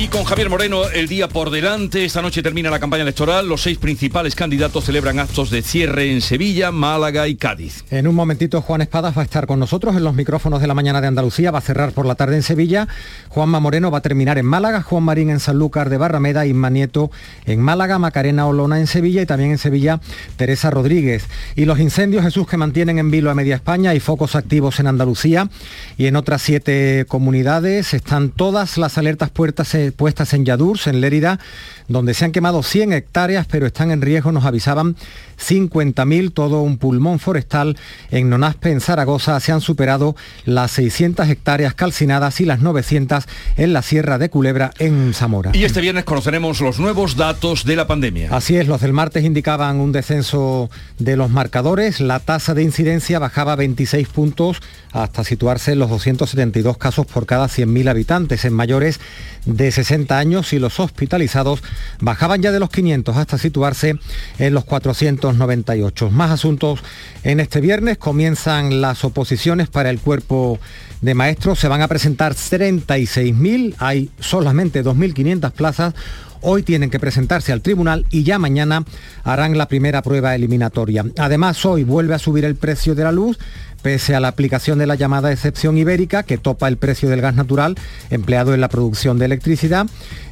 Y con Javier Moreno el día por delante. Esta noche termina la campaña electoral. Los seis principales candidatos celebran actos de cierre en Sevilla, Málaga y Cádiz. En un momentito Juan Espadas va a estar con nosotros en los micrófonos de la mañana de Andalucía. Va a cerrar por la tarde en Sevilla. Juanma Moreno va a terminar en Málaga. Juan Marín en Sanlúcar de Barrameda. Isma Nieto en Málaga. Macarena Olona en Sevilla. Y también en Sevilla Teresa Rodríguez. Y los incendios, Jesús, que mantienen en vilo a media España. Hay focos activos en Andalucía y en otras siete comunidades. Están todas las alertas puertas puestas en Yadurs, en Lérida, donde se han quemado 100 hectáreas, pero están en riesgo, nos avisaban 50.000, todo un pulmón forestal. En Nonaspe, en Zaragoza, se han superado las 600 hectáreas calcinadas y las 900 en la Sierra de Culebra, en Zamora. Y este viernes conoceremos los nuevos datos de la pandemia. Así es, los del martes indicaban un descenso de los marcadores. La tasa de incidencia bajaba 26 puntos hasta situarse en los 272 casos por cada 100.000 habitantes. En mayores de 60 años y los hospitalizados bajaban ya de los 500 hasta situarse en los 498. Más asuntos en este viernes. Comienzan las oposiciones para el cuerpo de maestros. Se van a presentar 36.000. Hay solamente 2.500 plazas. Hoy tienen que presentarse al tribunal y ya mañana harán la primera prueba eliminatoria. Además, hoy vuelve a subir el precio de la luz pese a la aplicación de la llamada excepción ibérica que topa el precio del gas natural empleado en la producción de electricidad.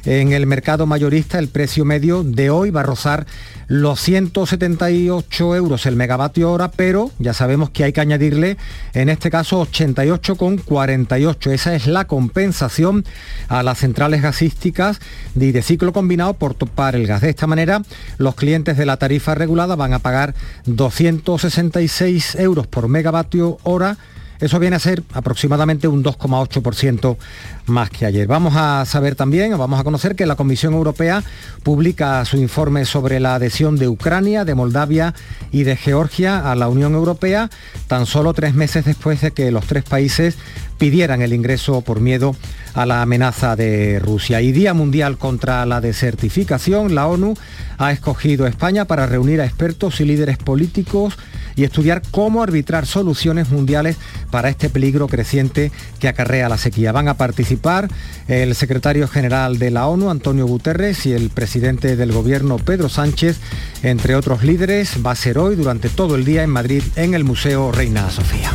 En el mercado mayorista el precio medio de hoy va a rozar los 178 euros el megavatio hora, pero ya sabemos que hay que añadirle en este caso 88,48. Esa es la compensación a las centrales gasísticas de ciclo combinado por topar el gas. De esta manera, los clientes de la tarifa regulada van a pagar 266 euros por megavatio hora eso viene a ser aproximadamente un 2,8% más que ayer. Vamos a saber también, vamos a conocer que la Comisión Europea publica su informe sobre la adhesión de Ucrania, de Moldavia y de Georgia a la Unión Europea, tan solo tres meses después de que los tres países pidieran el ingreso por miedo a la amenaza de Rusia. Y Día Mundial contra la Desertificación, la ONU ha escogido España para reunir a expertos y líderes políticos y estudiar cómo arbitrar soluciones mundiales para este peligro creciente que acarrea la sequía. Van a participar el secretario general de la ONU, Antonio Guterres, y el presidente del gobierno, Pedro Sánchez, entre otros líderes. Va a ser hoy durante todo el día en Madrid, en el Museo Reina Sofía.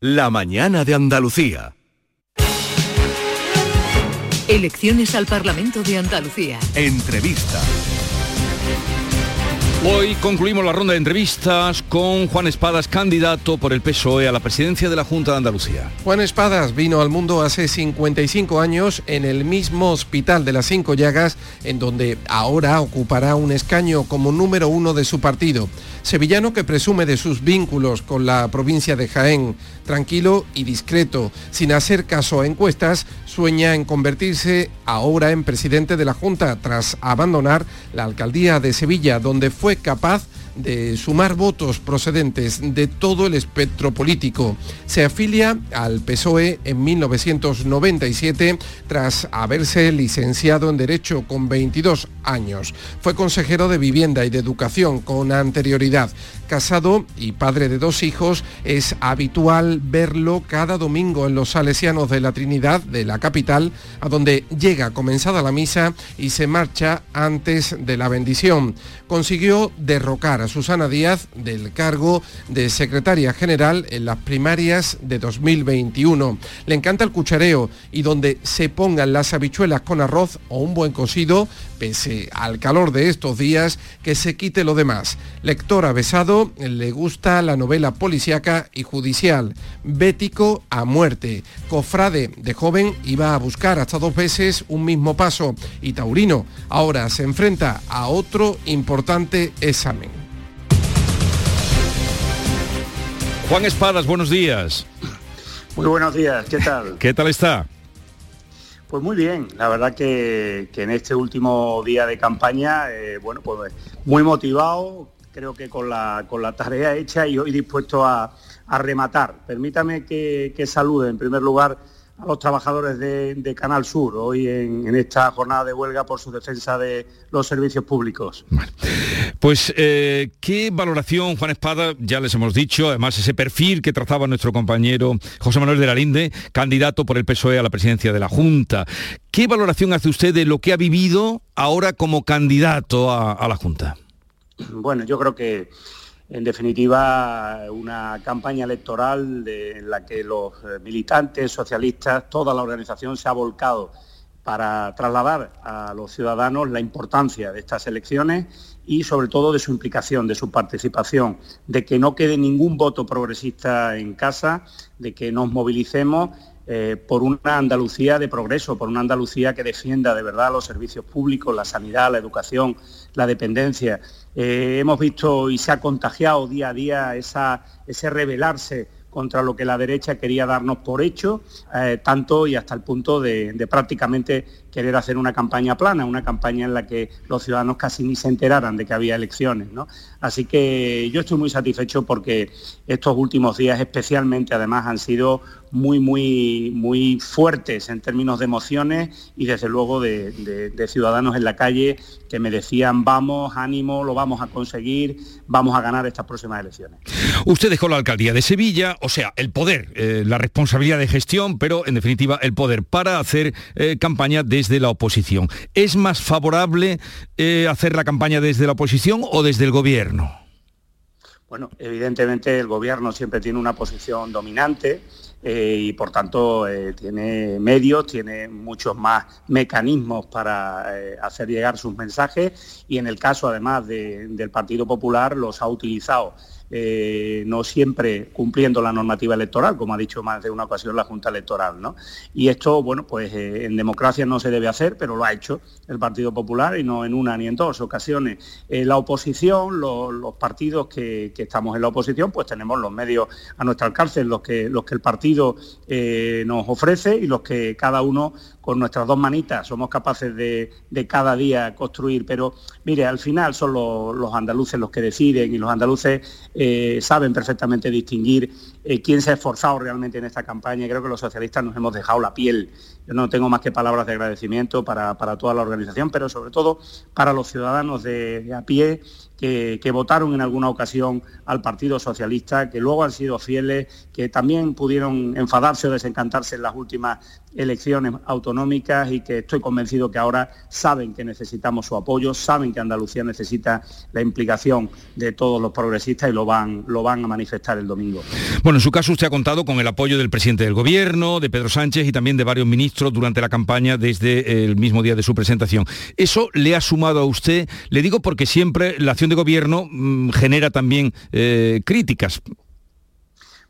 La mañana de Andalucía. Elecciones al Parlamento de Andalucía. Entrevista. Hoy concluimos la ronda de entrevistas con Juan Espadas, candidato por el PSOE a la presidencia de la Junta de Andalucía. Juan Espadas vino al mundo hace 55 años en el mismo hospital de las Cinco Llagas, en donde ahora ocupará un escaño como número uno de su partido. Sevillano que presume de sus vínculos con la provincia de Jaén, tranquilo y discreto, sin hacer caso a encuestas, sueña en convertirse ahora en presidente de la Junta tras abandonar la alcaldía de Sevilla, donde fue capaz de sumar votos procedentes de todo el espectro político. Se afilia al PSOE en 1997 tras haberse licenciado en Derecho con 22 años. Fue consejero de Vivienda y de Educación con anterioridad. Casado y padre de dos hijos, es habitual verlo cada domingo en los Salesianos de la Trinidad de la capital, a donde llega comenzada la misa y se marcha antes de la bendición. Consiguió derrocar Susana Díaz del cargo de secretaria general en las primarias de 2021. Le encanta el cuchareo y donde se pongan las habichuelas con arroz o un buen cocido, pese al calor de estos días, que se quite lo demás. Lector avesado, le gusta la novela policíaca y judicial. Bético a muerte. Cofrade de joven iba a buscar hasta dos veces un mismo paso y Taurino ahora se enfrenta a otro importante examen. Juan Espadas, buenos días. Muy buenos días, ¿qué tal? ¿Qué tal está? Pues muy bien, la verdad que, en este último día de campaña, eh, bueno, pues muy motivado, creo que con la, con la tarea hecha y hoy dispuesto a, rematar. Permítame que, salude en primer lugar a los trabajadores de, Canal Sur hoy en, esta jornada de huelga por su defensa de los servicios públicos. Pues, eh, ¿qué valoración, Juan Espada? Ya les hemos dicho, además ese perfil que trazaba nuestro compañero José Manuel de la Linde, candidato por el PSOE a la presidencia de la Junta. ¿Qué valoración hace usted de lo que ha vivido ahora como candidato a la Junta? Bueno, yo creo que en definitiva, una campaña electoral en la que los eh, militantes socialistas, toda la organización se ha volcado para trasladar a los ciudadanos la importancia de estas elecciones y sobre todo de su implicación, de su participación, de que no quede ningún voto progresista en casa, de que nos movilicemos eh, por una Andalucía de progreso, por una Andalucía que defienda de verdad los servicios públicos, la sanidad, la educación, la dependencia. Eh, hemos visto y se ha contagiado día a día ese rebelarse contra lo que la derecha quería darnos por hecho, eh, tanto y hasta el punto de, prácticamente querer hacer una campaña plana, una campaña en la que los ciudadanos casi ni se enteraran de que había elecciones. Así que yo estoy muy satisfecho porque estos últimos días especialmente además han sido muy, muy, muy fuertes en términos de emociones y desde luego de, ciudadanos en la calle que me decían vamos, ánimo, lo vamos a conseguir, vamos a ganar estas próximas elecciones. Usted dejó la alcaldía de Sevilla, o sea, el poder, eh, la responsabilidad de gestión, pero en definitiva el poder para hacer eh, campaña desde la oposición. ¿Es más favorable eh, hacer la campaña desde la oposición o desde el gobierno? Bueno, evidentemente el gobierno siempre tiene una posición dominante eh, y por tanto eh, tiene medios, tiene muchos más mecanismos para hacer llegar sus mensajes y en el caso además del Partido Popular los ha utilizado eh, no siempre cumpliendo la normativa electoral, como ha dicho más de una ocasión la Junta Electoral. ¿no? Y esto, bueno, pues eh, en democracia no se debe hacer, pero lo ha hecho el Partido Popular y no en una ni en dos ocasiones. Eh, la oposición, los partidos que, estamos en la oposición, pues tenemos los medios a nuestra alcance, los que, los que el partido nos ofrece y los que cada uno con nuestras dos manitas somos capaces de, cada día construir. Pero mire, al final son los, andaluces los que deciden y los andaluces eh, saben perfectamente distinguir eh, quién se ha esforzado realmente en esta campaña. Creo que los socialistas nos hemos dejado la piel. Yo no tengo más que palabras de agradecimiento para, toda la organización, pero sobre todo para los ciudadanos de a pie que, votaron en alguna ocasión al Partido Socialista, que luego han sido fieles, que también pudieron enfadarse o desencantarse en las últimas elecciones autonómicas y que estoy convencido que ahora saben que necesitamos su apoyo, saben que Andalucía necesita la implicación de todos los progresistas y lo van, lo van a manifestar el domingo. En su caso usted ha contado con el apoyo del presidente del Gobierno, de Pedro Sánchez y también de varios ministros durante la campaña desde el mismo día de su presentación. ¿Eso le ha sumado a usted? Le digo porque siempre la acción de gobierno mm, genera también eh, críticas.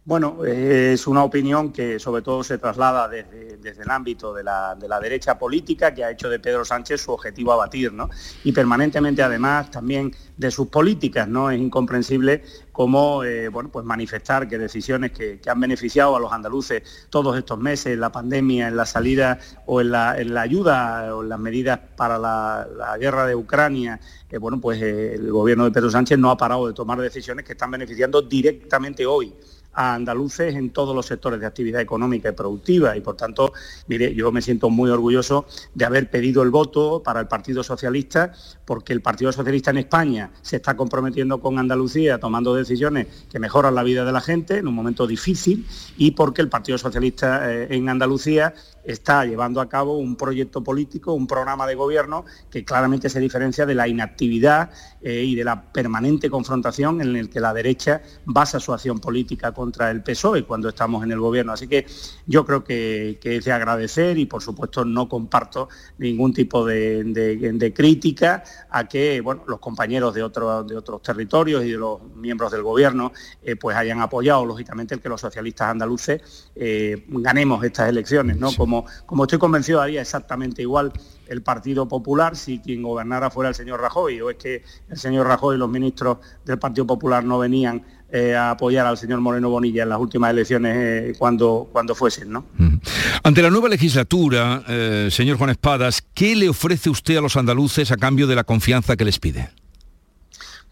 Bueno, es una opinión que sobre todo se traslada desde, el ámbito de la, derecha política que ha hecho de Pedro Sánchez su objetivo a batir, ¿no? Y permanentemente además también de sus políticas, ¿no? Es incomprensible cómo, eh, bueno, pues manifestar que decisiones que, han beneficiado a los andaluces todos estos meses, en la pandemia, en la salida o en la, ayuda o en las medidas para la, guerra de Ucrania, eh, bueno, pues eh, el gobierno de Pedro Sánchez no ha parado de tomar decisiones que están beneficiando directamente hoy a andaluces en todos los sectores de actividad económica y productiva. Y por tanto, mire, yo me siento muy orgulloso de haber pedido el voto para el Partido Socialista porque el Partido Socialista en España se está comprometiendo con Andalucía tomando decisiones que mejoran la vida de la gente en un momento difícil y porque el Partido Socialista eh, en Andalucía está llevando a cabo un proyecto político, un programa de gobierno que claramente se diferencia de la inactividad eh, y de la permanente confrontación en el que la derecha basa su acción política contra el PSOE cuando estamos en el gobierno. Así que yo creo que, es de agradecer y por supuesto no comparto ningún tipo de, crítica a que bueno, los compañeros de, otros de otros territorios y de los miembros del gobierno eh, pues hayan apoyado lógicamente el que los socialistas andaluces eh, ganemos estas elecciones, ¿no? como, estoy convencido haría exactamente igual el Partido Popular si quien gobernara fuera el señor Rajoy, o es que el señor Rajoy y los ministros del Partido Popular no venían eh, a apoyar al señor Moreno Bonilla en las últimas elecciones eh, cuando, cuando fuesen. ¿no? Mm. Ante la nueva legislatura, eh, señor Juan Espadas, ¿qué le ofrece usted a los andaluces a cambio de la confianza que les pide?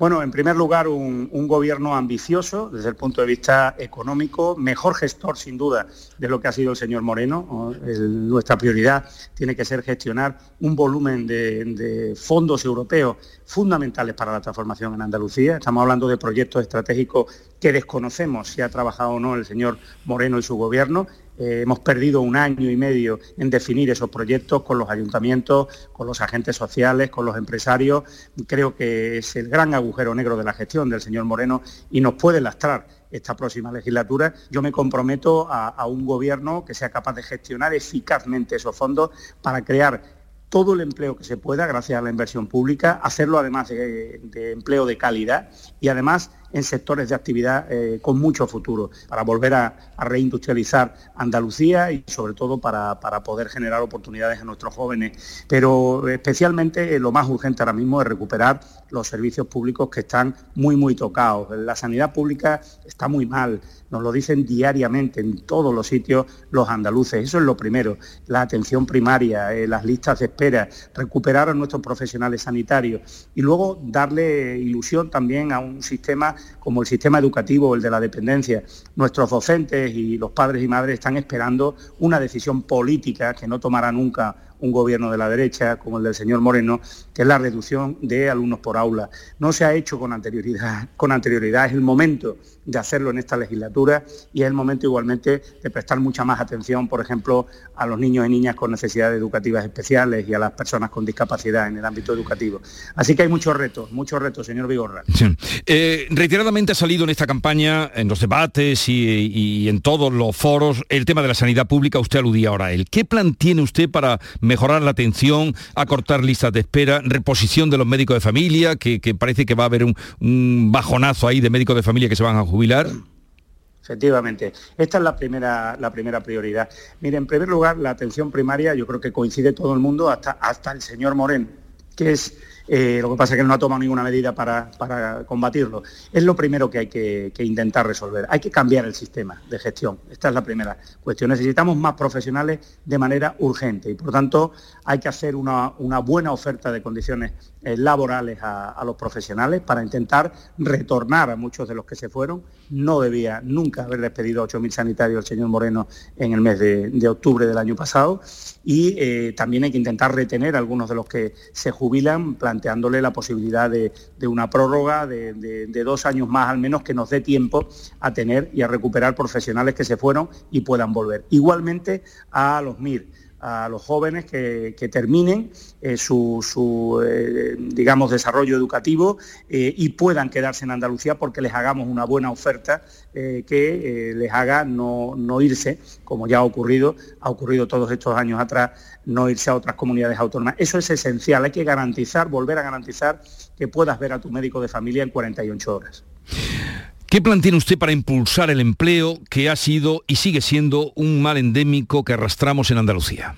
Bueno, en primer lugar, un, gobierno ambicioso desde el punto de vista económico, mejor gestor sin duda de lo que ha sido el señor Moreno. nuestra prioridad tiene que ser gestionar un volumen de, fondos europeos fundamentales para la transformación en Andalucía. Estamos hablando de proyectos estratégicos que desconocemos si ha trabajado o no el señor Moreno y su gobierno eh, hemos perdido un año y medio en definir esos proyectos con los ayuntamientos, con los agentes sociales, con los empresarios. Creo que es el gran agujero negro de la gestión del señor Moreno y nos puede lastrar esta próxima legislatura. Yo me comprometo a, un gobierno que sea capaz de gestionar eficazmente esos fondos para crear todo el empleo que se pueda gracias a la inversión pública, hacerlo además de empleo de calidad y además en sectores de actividad eh, con mucho futuro, para volver a, reindustrializar Andalucía y sobre todo para, poder generar oportunidades a nuestros jóvenes. Pero especialmente eh, lo más urgente ahora mismo es recuperar los servicios públicos que están muy, muy tocados. La sanidad pública está muy mal, nos lo dicen diariamente en todos los sitios los andaluces. Eso es lo primero, la atención primaria, eh, las listas de espera, recuperar a nuestros profesionales sanitarios y luego darle ilusión también a un sistema como el sistema educativo o el de la dependencia. Nuestros docentes y los padres y madres están esperando una decisión política que no tomará nunca un gobierno de la derecha como el del señor Moreno, que es la reducción de alumnos por aula. No se ha hecho con anterioridad, con anterioridad. es el momento de hacerlo en esta legislatura y es el momento igualmente de prestar mucha más atención, por ejemplo, a los niños y niñas con necesidades educativas especiales y a las personas con discapacidad en el ámbito educativo. Así que hay muchos retos, muchos retos, señor Vigorra. Eh, reiteradamente ha salido en esta campaña, en los debates y, en todos los foros, el tema de la sanidad pública, usted aludía ahora a él. ¿Qué plan tiene usted para mejorar la atención, acortar listas de espera, reposición de los médicos de familia, que, parece que va a haber un, bajonazo ahí de médicos de familia que se van a jubilar? Efectivamente, esta es la primera, la primera prioridad. Mire, en primer lugar, la atención primaria, yo creo que coincide todo el mundo, hasta, hasta el señor Moreno, que es eh, lo que pasa es que no ha tomado ninguna medida para, combatirlo. Es lo primero que hay que, intentar resolver. Hay que cambiar el sistema de gestión. Esta es la primera cuestión. Necesitamos más profesionales de manera urgente y, por tanto, hay que hacer una, buena oferta de condiciones eh, laborales a, los profesionales para intentar retornar a muchos de los que se fueron. No debía nunca haber despedido a 8.000 sanitarios el señor Moreno en el mes de, octubre del año pasado y eh, también hay que intentar retener a algunos de los que se jubilan planteándole la posibilidad de, una prórroga de, dos años más al menos que nos dé tiempo a tener y a recuperar profesionales que se fueron y puedan volver. Igualmente a los MIR a los jóvenes que, terminen eh, su, eh, digamos, desarrollo educativo eh, y puedan quedarse en Andalucía porque les hagamos una buena oferta que les haga no, no, irse, como ya ha ocurrido, ha ocurrido todos estos años atrás, no irse a otras comunidades autónomas. Eso es esencial, hay que garantizar, volver a garantizar que puedas ver a tu médico de familia en 48 horas. ¿Qué plan tiene usted para impulsar el empleo que ha sido y sigue siendo un mal endémico que arrastramos en Andalucía?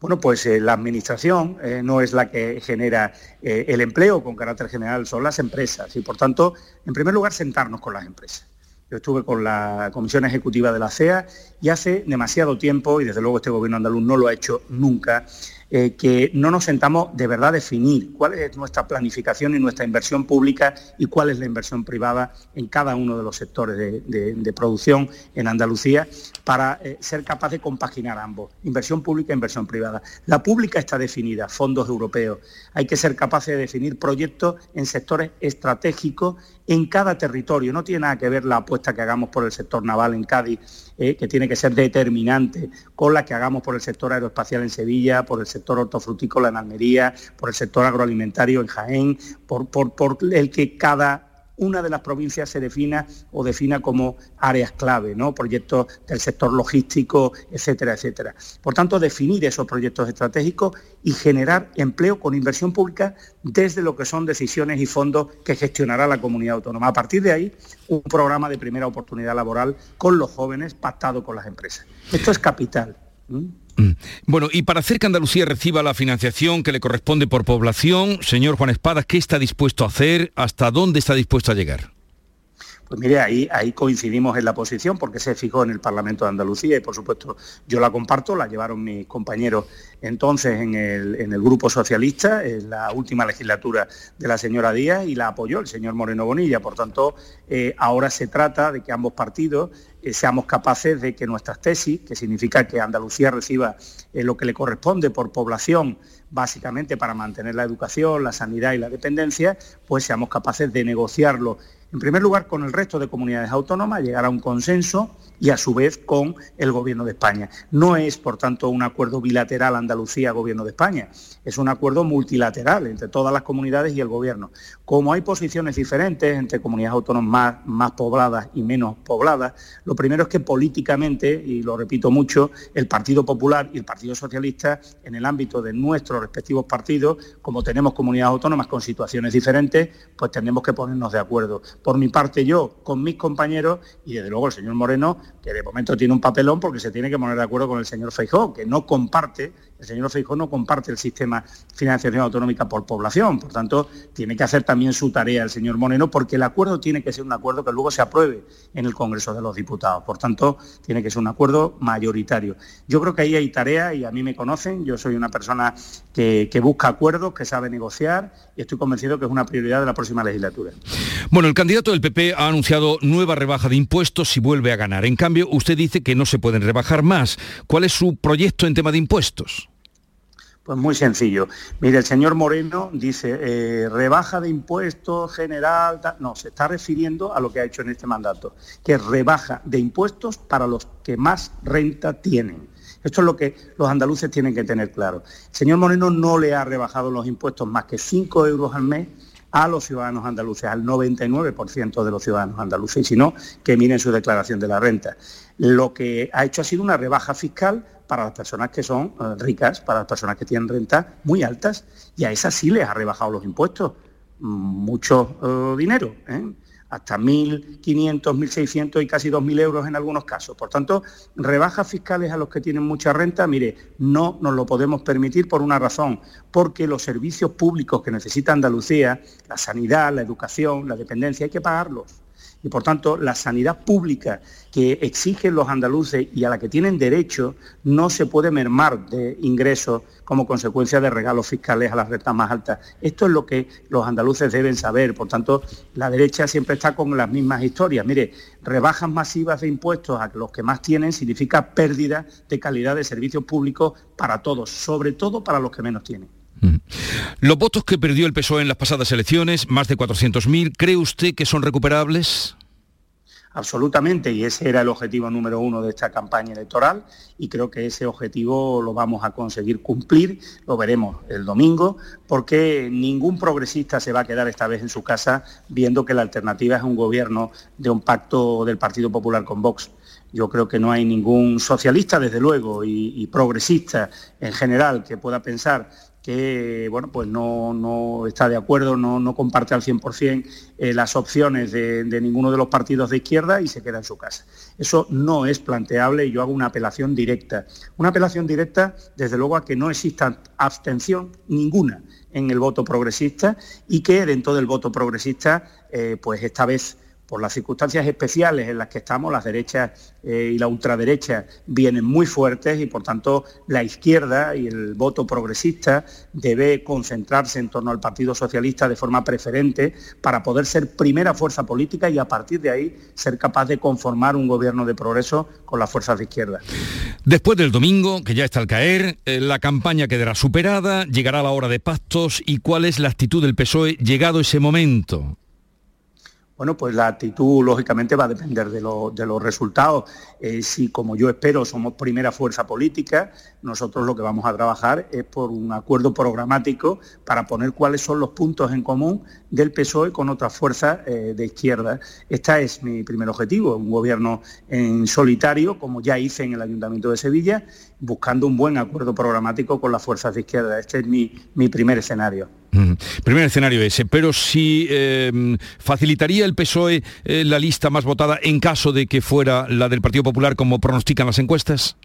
Bueno, pues eh, la administración eh, no es la que genera eh, el empleo con carácter general, son las empresas y por tanto, en primer lugar, sentarnos con las empresas. Yo estuve con la Comisión Ejecutiva de la CEA y hace demasiado tiempo, y desde luego este gobierno andaluz no lo ha hecho nunca, eh, que no nos sentamos de verdad a definir cuál es nuestra planificación y nuestra inversión pública y cuál es la inversión privada en cada uno de los sectores de, producción en Andalucía para eh, ser capaz de compaginar ambos, inversión pública e inversión privada. La pública está definida, fondos europeos. Hay que ser capaces de definir proyectos en sectores estratégicos en cada territorio. No tiene nada que ver la apuesta que hagamos por el sector naval en Cádiz, eh, que tiene que ser determinante, con la que hagamos por el sector aeroespacial en Sevilla, por el sector hortofrutícola en Almería, por el sector agroalimentario en Jaén, por, el que cada una de las provincias se defina o defina como áreas clave, ¿no? proyectos del sector logístico, etcétera, etcétera. Por tanto, definir esos proyectos estratégicos y generar empleo con inversión pública desde lo que son decisiones y fondos que gestionará la comunidad autónoma. A partir de ahí, un programa de primera oportunidad laboral con los jóvenes pactado con las empresas. Esto es capital. Bueno, y para hacer que Andalucía reciba la financiación que le corresponde por población, señor Juan Espada, ¿qué está dispuesto a hacer? ¿Hasta dónde está dispuesto a llegar? Pues mire, ahí, coincidimos en la posición porque se fijó en el Parlamento de Andalucía y por supuesto yo la comparto, la llevaron mis compañeros entonces en el, en el Grupo Socialista, en la última legislatura de la señora Díaz, y la apoyó el señor Moreno Bonilla. Por tanto, eh, ahora se trata de que ambos partidos eh, seamos capaces de que nuestras tesis, que significa que Andalucía reciba eh, lo que le corresponde por población, básicamente para mantener la educación, la sanidad y la dependencia, pues seamos capaces de negociarlo en primer lugar con el resto de comunidades autónomas, llegar a un consenso y a su vez con el Gobierno de España. No es, por tanto, un acuerdo bilateral Andalucía-Gobierno de España, es un acuerdo multilateral entre todas las comunidades y el Gobierno. Como hay posiciones diferentes entre comunidades autónomas más, pobladas y menos pobladas, lo primero es que políticamente, y lo repito mucho, el Partido Popular y el Partido Socialista, en el ámbito de nuestros respectivos partidos, como tenemos comunidades autónomas con situaciones diferentes, pues tenemos que ponernos de acuerdo por mi parte yo, con mis compañeros y desde luego el señor Moreno, que de momento tiene un papelón porque se tiene que poner de acuerdo con el señor Feijó, que no comparte el señor Feijó no comparte el sistema de financiación autonómica por población, por tanto, tiene que hacer también su tarea el señor Moreno, porque el acuerdo tiene que ser un acuerdo que luego se apruebe en el Congreso de los Diputados. Por tanto, tiene que ser un acuerdo mayoritario. Yo creo que ahí hay tarea y a mí me conocen, yo soy una persona que, busca acuerdos, que sabe negociar y estoy convencido que es una prioridad de la próxima legislatura. Bueno, candidato del PP ha anunciado nueva rebaja de impuestos si vuelve a ganar. En cambio, usted dice que no se pueden rebajar más. ¿Cuál es su proyecto en tema de impuestos? Pues muy sencillo. Mire, el señor Moreno dice, eh, rebaja de impuestos general, no, se está refiriendo a lo que ha hecho en este mandato, que rebaja de impuestos para los que más renta tienen. Esto es lo que los andaluces tienen que tener claro. El señor Moreno no le ha rebajado los impuestos más que 5 euros al mes a los ciudadanos andaluces, al 99% de los ciudadanos andaluces, y si no, que miren su declaración de la renta. Lo que ha hecho ha sido una rebaja fiscal para las personas que son eh, ricas, para las personas que tienen rentas muy altas, y a esas sí les ha rebajado los impuestos, mm, mucho eh, dinero, ¿eh? Hasta 1.500, 1.600 y casi 2.000 euros en algunos casos. Por tanto, rebajas fiscales a los que tienen mucha renta, mire, no nos lo podemos permitir por una razón, porque los servicios públicos que necesita Andalucía, la sanidad, la educación, la dependencia, hay que pagarlos y por tanto la sanidad pública que exigen los andaluces y a la que tienen derecho no se puede mermar de ingresos como consecuencia de regalos fiscales a las rentas más altas. Esto es lo que los andaluces deben saber. Por tanto, la derecha siempre está con las mismas historias. Mire, rebajas masivas de impuestos a los que más tienen significa pérdida de calidad de servicios públicos para todos, sobre todo para los que menos tienen. Los votos que perdió el PSOE en las pasadas elecciones, más de 400.000, ¿cree usted que son recuperables? Absolutamente, y ese era el objetivo número uno de esta campaña electoral y creo que ese objetivo lo vamos a conseguir cumplir, lo veremos el domingo, porque ningún progresista se va a quedar esta vez en su casa viendo que la alternativa es un gobierno de un pacto del Partido Popular con Vox. Yo creo que no hay ningún socialista, desde luego, y, y progresista en general que pueda pensar que bueno, pues no, está de acuerdo, no, comparte al 100% eh, las opciones de, ninguno de los partidos de izquierda y se queda en su casa. Eso no es planteable y yo hago una apelación directa. Una apelación directa, desde luego, a que no exista abstención ninguna en el voto progresista y que dentro del voto progresista, eh, pues esta vez por las circunstancias especiales en las que estamos, las derechas eh, y la ultraderecha vienen muy fuertes y por tanto la izquierda y el voto progresista debe concentrarse en torno al Partido Socialista de forma preferente para poder ser primera fuerza política y a partir de ahí ser capaz de conformar un gobierno de progreso con las fuerzas de izquierda. Después del domingo, que ya está al caer, eh, la campaña quedará superada, llegará la hora de pactos y cuál es la actitud del PSOE llegado ese momento. Bueno, pues la actitud lógicamente va a depender de, los resultados. Eh, si, como yo espero, somos primera fuerza política, nosotros lo que vamos a trabajar es por un acuerdo programático para poner cuáles son los puntos en común del PSOE con otras fuerzas eh, de izquierda. Este es mi primer objetivo, un gobierno en solitario, como ya hice en el Ayuntamiento de Sevilla, buscando un buen acuerdo programático con las fuerzas de izquierda. Este es mi, primer escenario. Primer escenario ese, pero si em, facilitaría el PSOE eh, la lista más votada en caso de que fuera la del Partido Popular como pronostican las encuestas.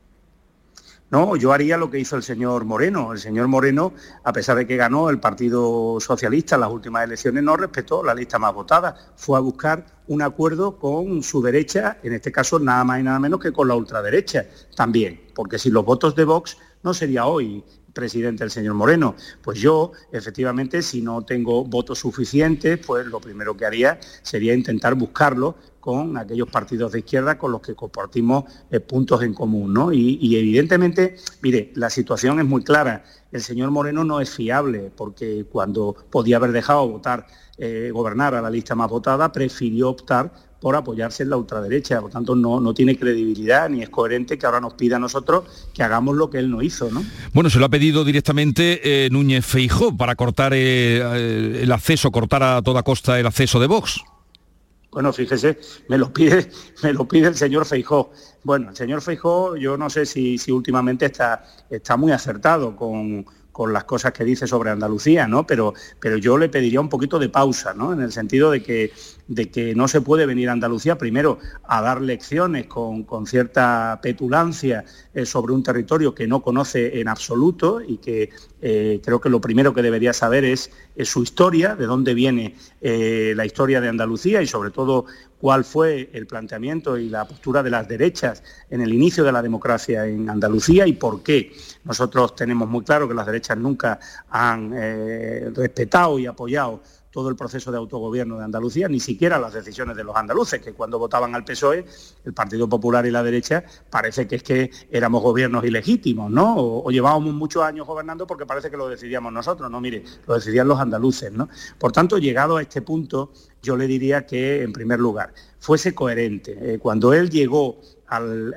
No, yo haría lo que hizo el señor Moreno. El señor Moreno, a pesar de que ganó el Partido Socialista en las últimas elecciones, no respetó la lista más votada. Fue a buscar un acuerdo con su derecha, en este caso nada más y nada menos que con la ultraderecha también, porque si los votos de Vox no sería hoy presidente el señor Moreno. Pues yo, efectivamente, si no tengo votos suficientes, pues lo primero que haría sería intentar buscarlo con aquellos partidos de izquierda con los que compartimos eh, puntos en común. ¿no? Y, evidentemente, mire, la situación es muy clara. El señor Moreno no es fiable porque cuando podía haber dejado votar, eh, gobernar a la lista más votada, prefirió optar por apoyarse en la ultraderecha. Por tanto, no, no tiene credibilidad ni es coherente que ahora nos pida a nosotros que hagamos lo que él no hizo. ¿no? Bueno, se lo ha pedido directamente eh, Núñez Feijó para cortar el acceso, cortar a toda costa el acceso de Vox. Bueno, fíjese, me lo pide, me lo pide el señor Feijó. Bueno, el señor Feijó, yo no sé si, si últimamente está, está muy acertado con, con las cosas que dice sobre Andalucía, ¿no? Pero, pero yo le pediría un poquito de pausa, ¿no? En el sentido de que, de que no se puede venir a Andalucía primero a dar lecciones con, cierta petulancia eh, sobre un territorio que no conoce en absoluto y que eh, creo que lo primero que debería saber es, su historia, de dónde viene eh, la historia de Andalucía y sobre todo cuál fue el planteamiento y la postura de las derechas en el inicio de la democracia en Andalucía y por qué. Nosotros tenemos muy claro que las derechas nunca han respetado y apoyado todo el proceso de autogobierno de Andalucía, ni siquiera las decisiones de los andaluces, que cuando votaban al PSOE, el Partido Popular y la derecha, parece que es que éramos gobiernos ilegítimos, ¿no? O, llevábamos muchos años gobernando porque parece que lo decidíamos nosotros, no, mire, lo decidían los andaluces, ¿no? Por tanto, llegado a este punto, yo le diría que, en primer lugar, fuese coherente. Eh, cuando él llegó al,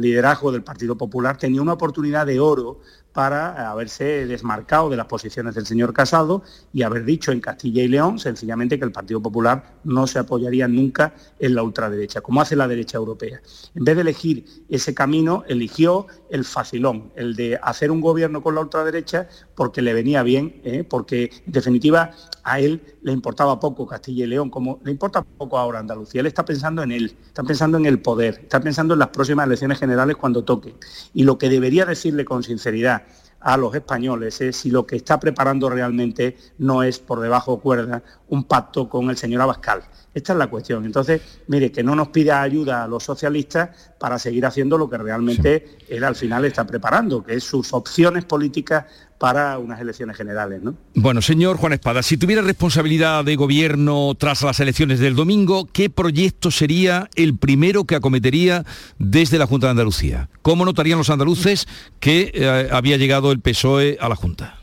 liderazgo del Partido Popular, tenía una oportunidad de oro para haberse desmarcado de las posiciones del señor Casado y haber dicho en Castilla y León sencillamente que el Partido Popular no se apoyaría nunca en la ultraderecha, como hace la derecha europea. En vez de elegir ese camino, eligió el facilón, el de hacer un gobierno con la ultraderecha porque le venía bien, ¿eh? porque en definitiva a él le importaba poco Castilla y León, como le importa poco ahora Andalucía. Él está pensando en él, está pensando en el poder, está pensando en las próximas elecciones generales cuando toque. Y lo que debería decirle con sinceridad a los españoles es si lo que está preparando realmente no es por debajo cuerda un pacto con el señor Abascal. Esta es la cuestión. Entonces, mire, que no nos pida ayuda a los socialistas para seguir haciendo lo que realmente él al final está preparando, que es sus opciones políticas para unas elecciones generales. ¿no? Bueno, señor Juan Espada, si tuviera responsabilidad de gobierno tras las elecciones del domingo, ¿qué proyecto sería el primero que acometería desde la Junta de Andalucía? ¿Cómo notarían los andaluces que eh, había llegado el PSOE a la Junta?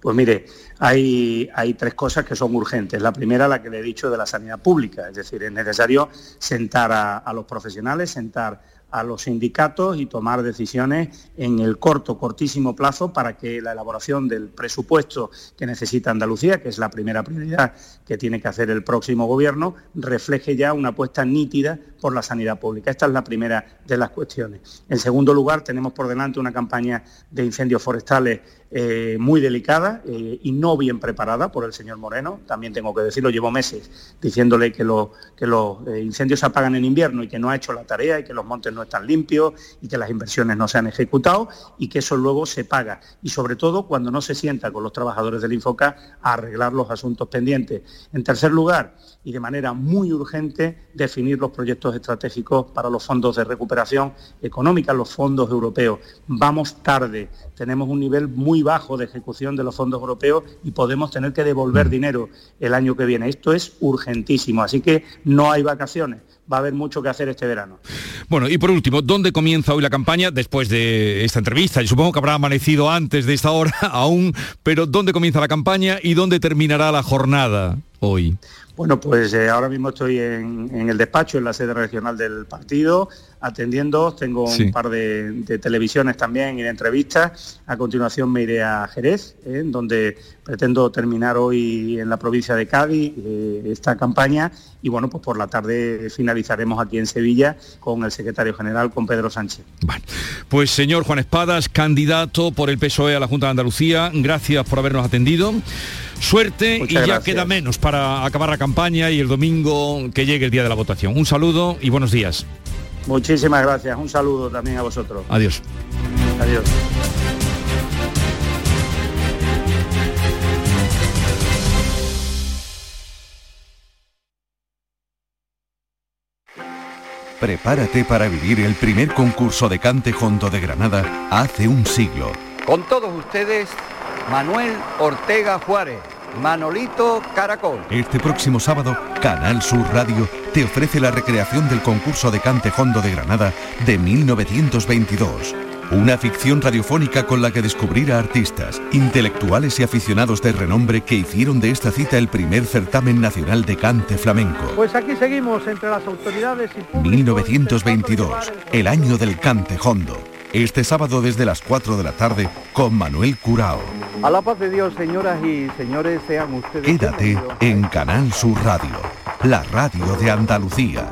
Pues mire, hay, hay, tres cosas que son urgentes. La primera, la que le he dicho de la sanidad pública, es decir, es necesario sentar a los profesionales, sentar a los sindicatos y tomar decisiones en el corto, cortísimo plazo para que la elaboración del presupuesto que necesita Andalucía, que es la primera prioridad que tiene que hacer el próximo gobierno, refleje ya una apuesta nítida por la sanidad pública. Esta es la primera de las cuestiones. En segundo lugar, tenemos por delante una campaña de incendios forestales eh, muy delicada eh, y no bien preparada por el señor Moreno. También tengo que decirlo, llevo meses diciéndole que, los eh, incendios se apagan en invierno y que no ha hecho la tarea y que los montes no están limpios y que las inversiones no se han ejecutado y que eso luego se paga. Y sobre todo cuando no se sienta con los trabajadores del Infoca a arreglar los asuntos pendientes. En tercer lugar, y de manera muy urgente, definir los proyectos estratégicos para los fondos de recuperación económica, los fondos europeos. Vamos tarde, tenemos un nivel muy bajo de ejecución de los fondos europeos y podemos tener que devolver mm. dinero el año que viene. Esto es urgentísimo, así que no hay vacaciones va a haber mucho que hacer este verano. Bueno, y por último, ¿dónde comienza hoy la campaña después de esta entrevista? Y supongo que habrá amanecido antes de esta hora aún, pero ¿dónde comienza la campaña y dónde terminará la jornada hoy? Bueno, pues eh, ahora mismo estoy en, el despacho, en la sede regional del partido, atendiendo. Tengo un par de, televisiones también y de entrevistas. A continuación me iré a Jerez, eh, donde pretendo terminar hoy en la provincia de Cádiz eh, esta campaña. Y bueno, pues por la tarde finalizaremos aquí en Sevilla con el secretario general, con Pedro Sánchez. Bueno, pues señor Juan Espadas, candidato por el PSOE a la Junta de Andalucía, gracias por habernos atendido. Suerte y ya queda menos para acabar la campaña y el domingo que llegue el día de la votación. Un saludo y buenos días. Muchísimas gracias. Un saludo también a vosotros. Adiós. Adiós. Prepárate para vivir el primer concurso de cante hondo de Granada hace un siglo Con todos ustedes, Manuel Ortega Juárez. Manolito Caracol. Este próximo sábado, Canal Sur Radio te ofrece la recreación del concurso de cante hondo de Granada de 1922. Una ficción radiofónica con la que descubrir a artistas, intelectuales y aficionados de renombre que hicieron de esta cita el primer certamen nacional de cante flamenco. Pues aquí seguimos entre las autoridades y 1922, el año del cante hondo. Este sábado desde las 4 de la tarde con Manuel Curao. A la paz de Dios, señoras y señores, sean ustedes... Quédate en Canal Sur Radio, la radio de Andalucía.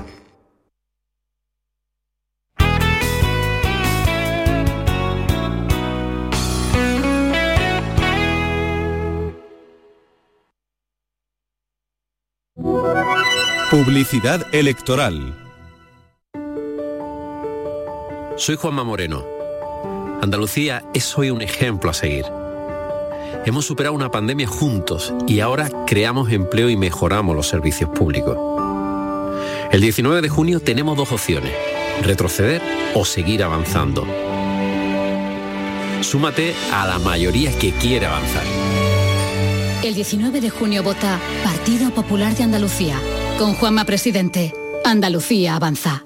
Publicidad electoral. Soy Juanma Moreno. Andalucía es hoy un ejemplo a seguir. Hemos superado una pandemia juntos y ahora creamos empleo y mejoramos los servicios públicos. El 19 de junio tenemos dos opciones, retroceder o seguir avanzando. Súmate a la mayoría que quiere avanzar. El 19 de junio vota Partido Popular de Andalucía. Con Juanma Presidente, Andalucía avanza.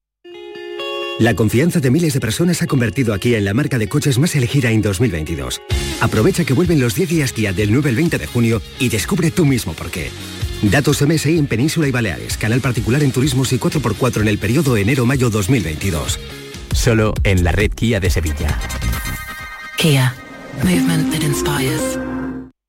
La confianza de miles de personas ha convertido aquí en la marca de coches más elegida en 2022. Aprovecha que vuelven los 10 días Kia del 9 al 20 de junio y descubre tú mismo por qué. Datos MSI en Península y Baleares, canal particular en turismos y 4x4 en el periodo enero-mayo 2022. Solo en la red Kia de Sevilla. Kia. Movement that inspires.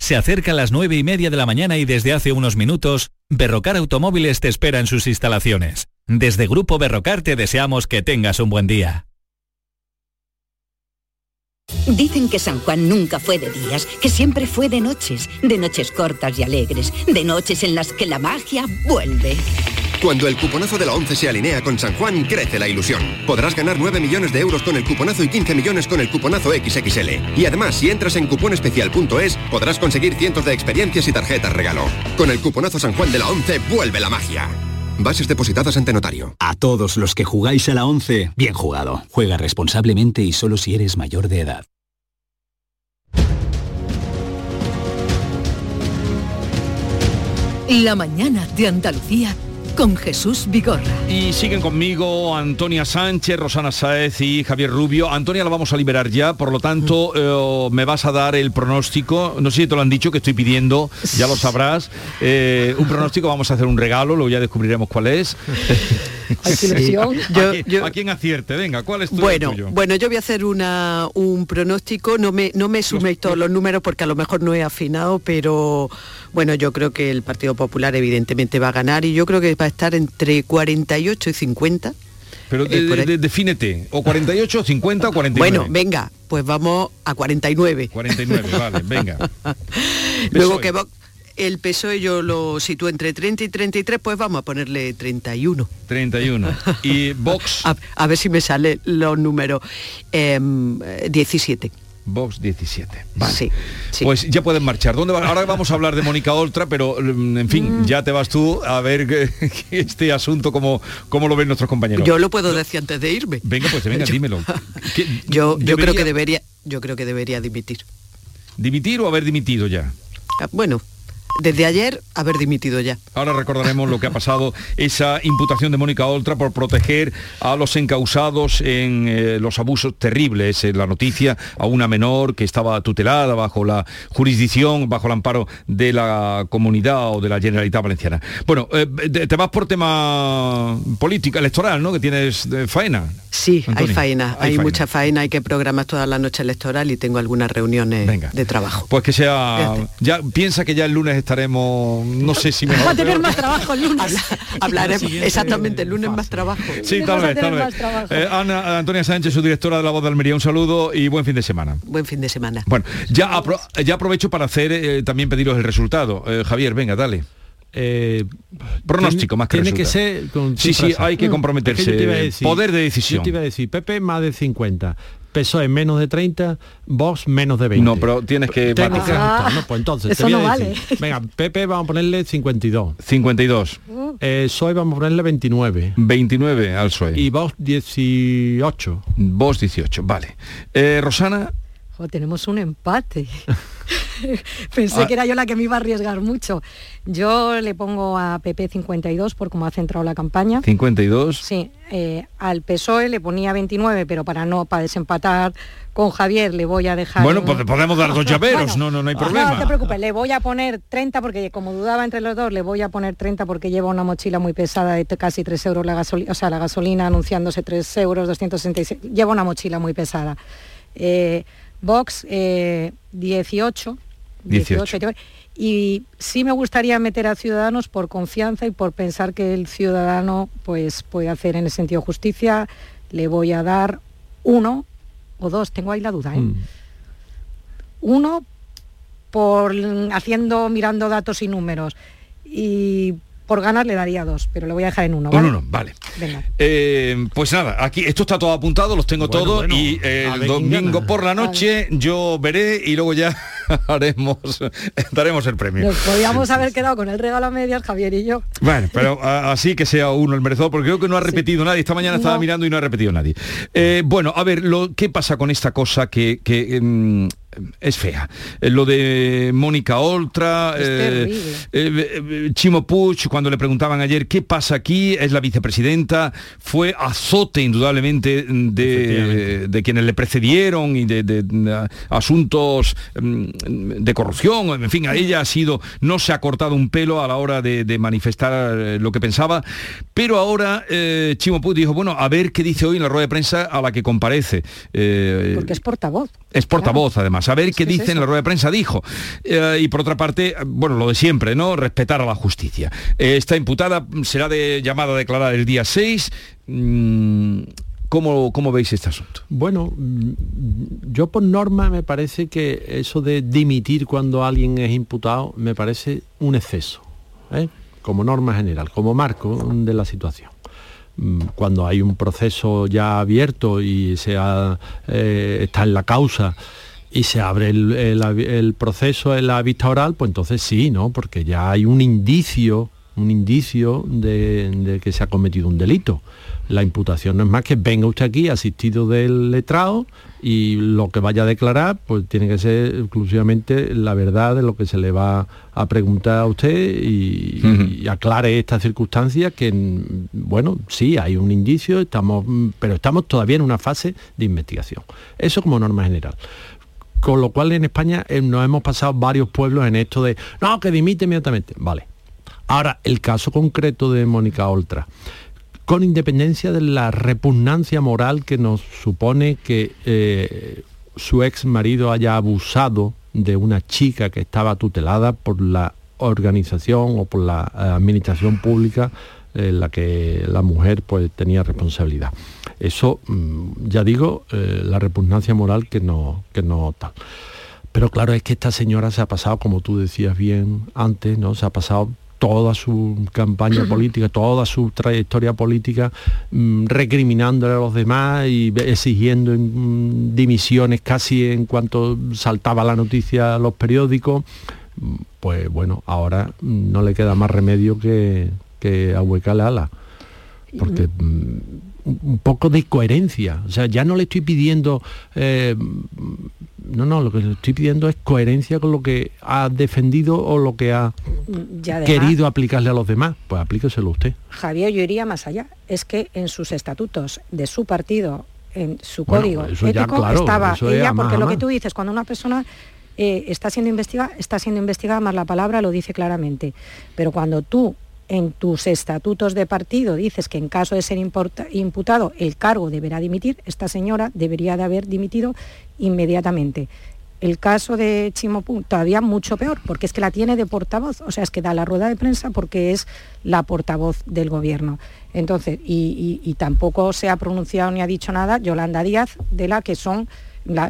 Se acerca a las nueve y media de la mañana y desde hace unos minutos, Berrocar Automóviles te espera en sus instalaciones. Desde Grupo Berrocar te deseamos que tengas un buen día. Dicen que San Juan nunca fue de días, que siempre fue de noches, de noches cortas y alegres, de noches en las que la magia vuelve. Cuando el cuponazo de la 11 se alinea con San Juan, crece la ilusión. Podrás ganar 9 millones de euros con el cuponazo y 15 millones con el cuponazo XXL. Y además, si entras en cuponespecial.es, podrás conseguir cientos de experiencias y tarjetas regalo. Con el cuponazo San Juan de la 11, vuelve la magia. Bases depositadas ante notario. A todos los que jugáis a la 11, bien jugado. Juega responsablemente y solo si eres mayor de edad. La mañana de Andalucía con Jesús Vigorra. Y siguen conmigo Antonia Sánchez, Rosana Saez y Javier Rubio. Antonia la vamos a liberar ya, por lo tanto eh, me vas a dar el pronóstico. No sé si te lo han dicho que estoy pidiendo, ya lo sabrás. Eh, un pronóstico, vamos a hacer un regalo, luego ya descubriremos cuál es. Sí. ¿A, Yo- quién, yo- a quién acierte? Venga, ¿cuál es tu Bueno, tuyo? bueno, yo voy a hacer una, un pronóstico, no me, no me suméis todos los números porque a lo mejor no he afinado, pero bueno, yo creo que el Partido Popular evidentemente va a ganar y yo creo que va a estar entre 48 y 50. Pero eh, de- defínete, o 48, 50 o 49. Bueno, venga, pues vamos a 49. 49, vale, venga. Luego que Vox- el PSOE yo lo sitúo entre 30 y 33, pues vamos a ponerle 31. 31. Y Vox. A, a ver si me salen los números. Em, eh, 17. Vox 17. Vale. Sí, sí. Pues ya pueden marchar. ¿Dónde va? Ahora vamos a hablar de Mónica Oltra, pero mm, en fin, ya te vas tú a ver que- que este asunto como cómo lo ven nuestros compañeros. Yo lo puedo decir antes de irme. Venga, pues venga, Yo- dímelo. ¿Qué- Yo, yo creo que debería, yo creo que debería dimitir. ¿Dimitir o haber dimitido ya? Ah, Bueno, desde ayer haber dimitido ya. Ahora recordaremos lo que ha pasado, esa imputación de Mónica Oltra por proteger a los encausados en eh, los abusos terribles. En la noticia a una menor que estaba tutelada bajo la jurisdicción, bajo el amparo de la comunidad o de la Generalitat Valenciana. Bueno, eh, te vas por tema política, electoral, ¿no? Que tienes eh, faena. Sí, hay faena, hay, faena. mucha faena, hay que programar toda la noche electoral y tengo algunas reuniones de trabajo. Pues que sea... Ya piensa que ya el lunes estaremos, no sé si mejor. Va a tener más trabajo el lunes. Hablaremos, exactamente, el lunes más trabajo. Sí, tal vez, tal vez. Eh, Ana, Antonia Sánchez, su directora de La Voz de Almería, un saludo y buen fin de semana. Buen fin de semana. Bueno, ya, apro- ya aprovecho para hacer eh, también pediros el resultado. Eh, Javier, venga, dale. Pronóstico más que Tiene que ser con Sí, sí, hay que comprometerse. es que yo te iba a decir- Poder de decisión. Yo te iba a decir, PP más de 50, PSOE menos de 30, Vox menos de 20. No, pero tienes que ajustar, ¿no? Pues entonces, Eso te voy no a vale. decir, venga, PP vamos a ponerle 52. 52. Eh, PSOE vamos a ponerle 29. 29 al PSOE. Y Vox 18. Vos 18, vale. Eh, Rosana, Jo, tenemos un empate. Pensé Ah. que era yo la que me iba a arriesgar mucho. Yo le pongo a PP 52 por cómo ha centrado la campaña. 52. Sí, eh, al PSOE le ponía 29, pero para no, para desempatar con Javier le voy a dejar... Bueno, un- pues podemos dar dos llaveros, Bueno, no, no, no hay No problema. te preocupes, le voy a poner 30 porque como dudaba entre los dos, le voy a poner 30 porque lleva una mochila muy pesada de casi 3 euros la gasolina, o sea, la gasolina anunciándose 3 euros, 266, lleva una mochila muy pesada. Eh, Vox, eh, 18, 18. y sí me gustaría meter a Ciudadanos por confianza y por pensar que el ciudadano pues puede hacer en ese sentido justicia. Le voy a dar uno o dos, tengo ahí la duda, ¿eh? Uno por haciendo, mirando datos y números. Y por ganar le daría dos, pero le voy a dejar en uno. Un ¿vale? uno, vale. Venga. Eh, pues nada, aquí esto está todo apuntado, los tengo Bueno, todos bueno, y el domingo por la noche yo veré y luego ya haremos daremos el premio. Nos podíamos haber quedado con el regalo a medias, Javier y yo. Bueno, pero a- así que sea uno el merecedor, porque creo que no ha repetido nadie. Esta mañana estaba No. mirando y no ha repetido nadie. Eh, bueno, a ver, lo, ¿qué pasa con esta cosa que, que, em, es fea? Eh, lo de Mónica Oltra, eh, eh, Chimo Puig, cuando le preguntaban ayer qué pasa aquí, es la vicepresidenta, fue azote indudablemente de, de quienes le precedieron y de, de- de asuntos mm, de corrupción, en fin, a ella ha sido, no se ha cortado un pelo a la hora de, de manifestar lo que pensaba, pero ahora eh, Chimo Puig dijo, bueno, a ver qué dice hoy en la rueda de prensa a la que comparece. Eh, Porque es portavoz. es portavoz, además. A ver qué es dice en la rueda de prensa, dijo. Eh, y por otra parte, bueno, lo de siempre, ¿no? Respetar a la justicia. Eh, esta imputada será de, llamada a declarar el día 6. Mm, ¿cómo, ¿Cómo veis este asunto? Bueno, mm, yo por norma me parece que eso de dimitir cuando alguien es imputado me parece un exceso, ¿eh? como norma general, como marco de la situación. Mm, Cuando hay un proceso ya abierto y se ha, eh, está en la causa y se abre el, el- el proceso en la vista oral, pues entonces sí, ¿no? Porque ya hay un indicio, un indicio de, de que se ha cometido un delito. La imputación no es más que venga usted aquí asistido del letrado y lo que vaya a declarar pues tiene que ser exclusivamente la verdad de lo que se le va a preguntar a usted y, y aclare estas circunstancias que mm, bueno sí hay un indicio estamos mm, pero estamos todavía en una fase de investigación eso como norma general con lo cual en España eh, nos hemos pasado varios pueblos en esto de no que dimite inmediatamente vale. Ahora el caso concreto de Mónica Oltra. Con independencia de la repugnancia moral que nos supone que eh, su ex marido haya abusado de una chica que estaba tutelada por la organización o por la eh, administración pública en la que la mujer pues tenía responsabilidad. Eso, mm, ya digo, eh, la repugnancia moral que no, que no tal. Pero claro, es que esta señora se ha pasado, como tú decías bien antes, ¿no? Se ha pasado toda su campaña política, toda su trayectoria política, mm, recriminándole a los demás y exigiendo mm, dimisiones casi en cuanto saltaba la noticia a los periódicos, pues bueno, ahora no le queda más remedio que, que ahuecarle ala. Porque un poco de coherencia. O sea, ya no le estoy pidiendo... Eh, no, no, lo que le estoy pidiendo es coherencia con lo que ha defendido o lo que ha querido aplicarle a los demás. Pues aplíqueselo usted. Javier, yo iría más allá. Es que en sus estatutos de su partido, en su código ético, estaba ella, porque lo que tú dices, cuando una persona eh, está siendo investigada, está siendo investigada, más la palabra lo dice claramente. Pero cuando tú en tus estatutos de partido dices que en caso de ser imputado el cargo deberá dimitir, esta señora debería de haber dimitido inmediatamente. El caso de Chimopú todavía mucho peor, porque es que la tiene de portavoz, o sea, es que da la rueda de prensa porque es la portavoz del gobierno. Entonces, y, tampoco se ha pronunciado ni ha dicho nada Yolanda Díaz, de la que son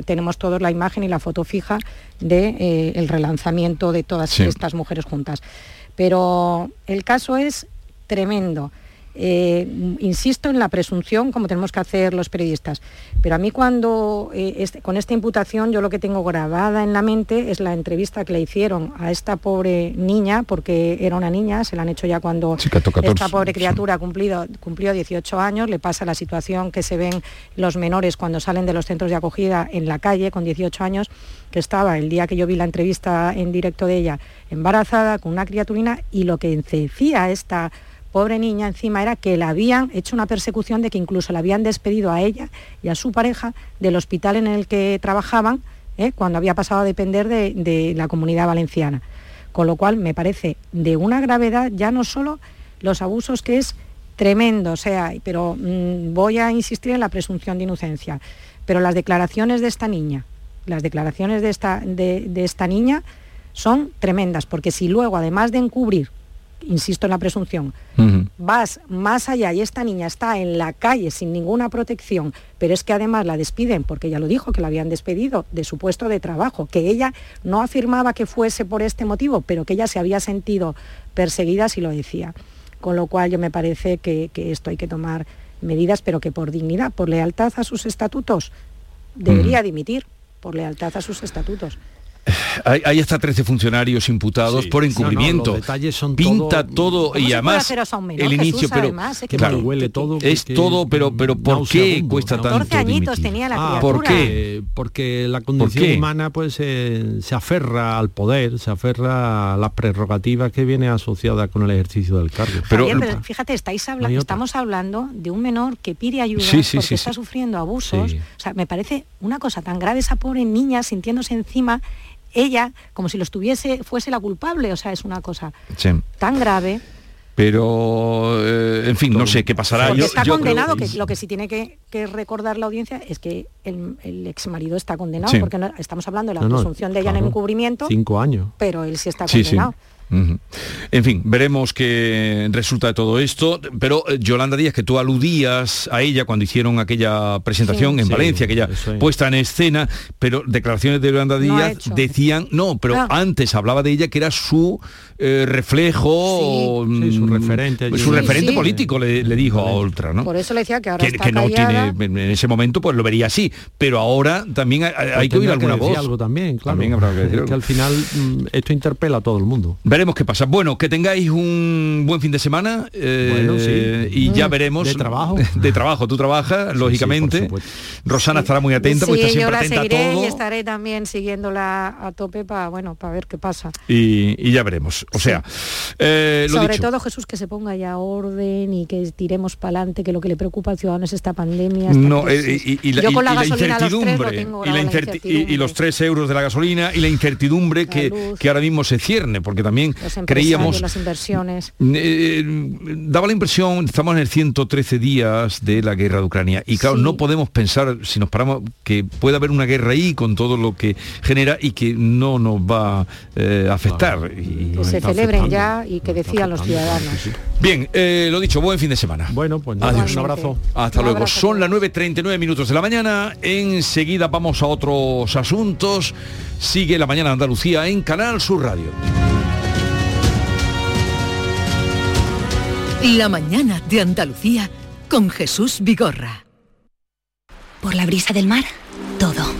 tenemos todos la imagen y la foto fija del de, eh, relanzamiento de todas estas mujeres juntas. Pero el caso es tremendo. Eh, insisto en la presunción, como tenemos que hacer los periodistas, pero a mí cuando, eh, este, con esta imputación, yo lo que tengo grabada en la mente es la entrevista que le hicieron a esta pobre niña, porque era una niña, se la han hecho ya cuando esta pobre criatura cumplido, cumplió 18 años, le pasa la situación que se ven los menores cuando salen de los centros de acogida en la calle con 18 años, que estaba el día que yo vi la entrevista en directo de ella, embarazada con una criaturina, y lo que decía esta pobre niña encima era que la habían hecho una persecución de que incluso la habían despedido a ella y a su pareja del hospital en el que trabajaban ¿eh? cuando había pasado a depender de, la comunidad valenciana. Con lo cual me parece de una gravedad ya no solo los abusos que es tremendo, o sea, pero mm, voy a insistir en la presunción de inocencia, pero las declaraciones de esta niña, las declaraciones de esta, de esta niña son tremendas, porque si luego, además de encubrir insisto en la presunción, vas más allá y esta niña está en la calle sin ninguna protección, pero es que además la despiden, porque ella lo dijo, que la habían despedido de su puesto de trabajo, que ella no afirmaba que fuese por este motivo, pero que ella se había sentido perseguida si lo decía. Con lo cual yo me parece que, esto hay que tomar medidas, pero que por dignidad, por lealtad a sus estatutos, debería dimitir, por lealtad a sus estatutos. Hay, hasta 13 funcionarios imputados por encubrimiento. Pinta todo, y además el inicio, pero que huele todo. Es todo, pero pero ¿por qué cuesta tanto? 14 añitos tenía la ah, ¿Por qué? Porque la condición humana pues se aferra al poder, se aferra a las prerrogativas que viene asociada con el ejercicio del cargo. Pero, fíjate, estáis hablando, estamos hablando de un menor que pide ayuda porque está sufriendo abusos. O sea, me parece una cosa tan grave esa pobre niña sintiéndose encima ella como si lo estuviese, fuese la culpable, o sea, es una cosa tan grave. Pero, eh, en fin, no sé qué pasará. yo, está condenado, que, lo que sí tiene que, recordar la audiencia es que el, ex marido está condenado, porque no, estamos hablando de la presunción de ella en el encubrimiento. Cinco años. Pero él sí está condenado. En fin, veremos qué resulta de todo esto, pero eh, Yolanda Díaz, que tú aludías a ella cuando hicieron aquella presentación en Valencia, aquella puesta en escena, pero declaraciones de Yolanda Díaz decían, no, pero ah. antes hablaba de ella que era su eh, reflejo, mm, su referente, su referente político, le, dijo a Oltra, ¿no? Por eso le decía que ahora que, no tiene, en ese momento pues lo vería así, pero ahora también hay, pues que oír alguna voz. Algo también, claro. También habrá que, que al final mm, esto interpela a todo el mundo. Veremos qué pasa. Bueno, que tengáis un buen fin de semana eh, y ya mm, veremos. De trabajo. De trabajo, tú trabajas, lógicamente. Rosana estará muy atenta, porque está siempre atenta a todo. Y estaré también siguiéndola a tope para bueno, para ver qué pasa. Y, ya veremos. O sea, eh, sobre todo Jesús que se ponga ya orden y que tiremos para adelante, que lo que le preocupa al ciudadano es esta pandemia. no, eh, y, la, incertidumbre y, los tres euros de la gasolina y la incertidumbre que, que ahora mismo se cierne, porque también creíamos... Las inversiones. Eh, daba la impresión, estamos en el 113 días de la guerra de Ucrania y claro, no podemos pensar, si nos paramos, que puede haber una guerra ahí con todo lo que genera y que no nos va eh, a afectar. y, que se celebren ya y que decidan los ciudadanos. Bien, eh, lo dicho, buen fin de semana. Bueno, pues Adiós. un abrazo. Hasta luego. Son las 9.39 minutos de la mañana. Enseguida vamos a otros asuntos. Sigue la mañana Andalucía en Canal Sur Radio. La mañana de Andalucía con Jesús Vigorra. Por la brisa del mar, todo.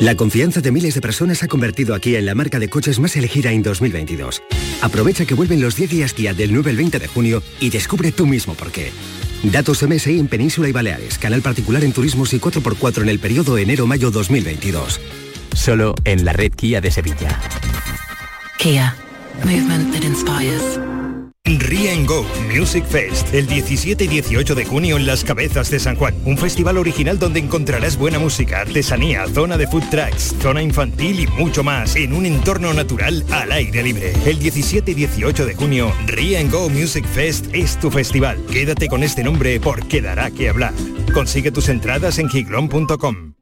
La confianza de miles de personas ha convertido a Kia en la marca de coches más elegida en 2022. Aprovecha que vuelven los 10 días Kia del 9 al 20 de junio y descubre tú mismo por qué. Datos MSI en Península y Baleares, canal particular en turismos y 4x4 en el periodo enero-mayo 2022. Solo en la red Kia de Sevilla. Kia. Movement that inspires. Ria Go Music Fest, el 17 y 18 de junio en Las Cabezas de San Juan. Un festival original donde encontrarás buena música, artesanía, zona de food trucks, zona infantil y mucho más en un entorno natural al aire libre. El 17 y 18 de junio, Ria Go Music Fest es tu festival. Quédate con este nombre porque dará que hablar. Consigue tus entradas en giglon.com.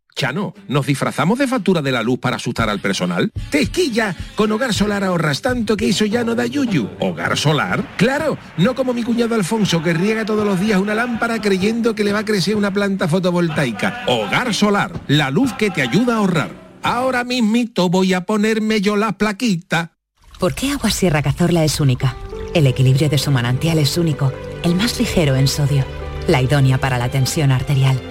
Chano, ¿nos disfrazamos de factura de la luz para asustar al personal? ¡Tequilla! Con Hogar Solar ahorras tanto que eso ya no da yuyu. ¿Hogar Solar? ¡Claro! No como mi cuñado Alfonso que riega todos los días una lámpara creyendo que le va a crecer una planta fotovoltaica. Hogar Solar, la luz que te ayuda a ahorrar. Ahora mismito voy a ponerme yo la plaquita. ¿Por qué Agua Sierra Cazorla es única? El equilibrio de su manantial es único, el más ligero en sodio, la idónea para la tensión arterial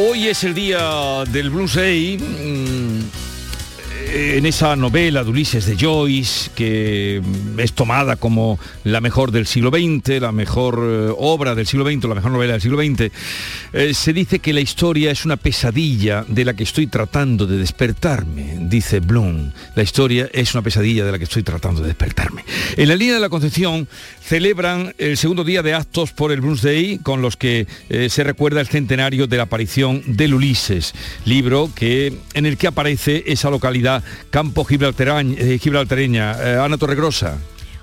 Hoy es el día del Blues Day. En esa novela de Ulises de Joyce, que es tomada como la mejor del siglo XX, la mejor eh, obra del siglo XX, la mejor novela del siglo XX, eh, se dice que la historia es una pesadilla de la que estoy tratando de despertarme, dice Bloom. La historia es una pesadilla de la que estoy tratando de despertarme. En la línea de la Concepción celebran el segundo día de actos por el Blues Day, con los que eh, se recuerda el centenario de la aparición del Ulises, libro que, en el que aparece esa localidad campo gibraltarañ- eh, gibraltareña. Eh, Ana Torregrosa,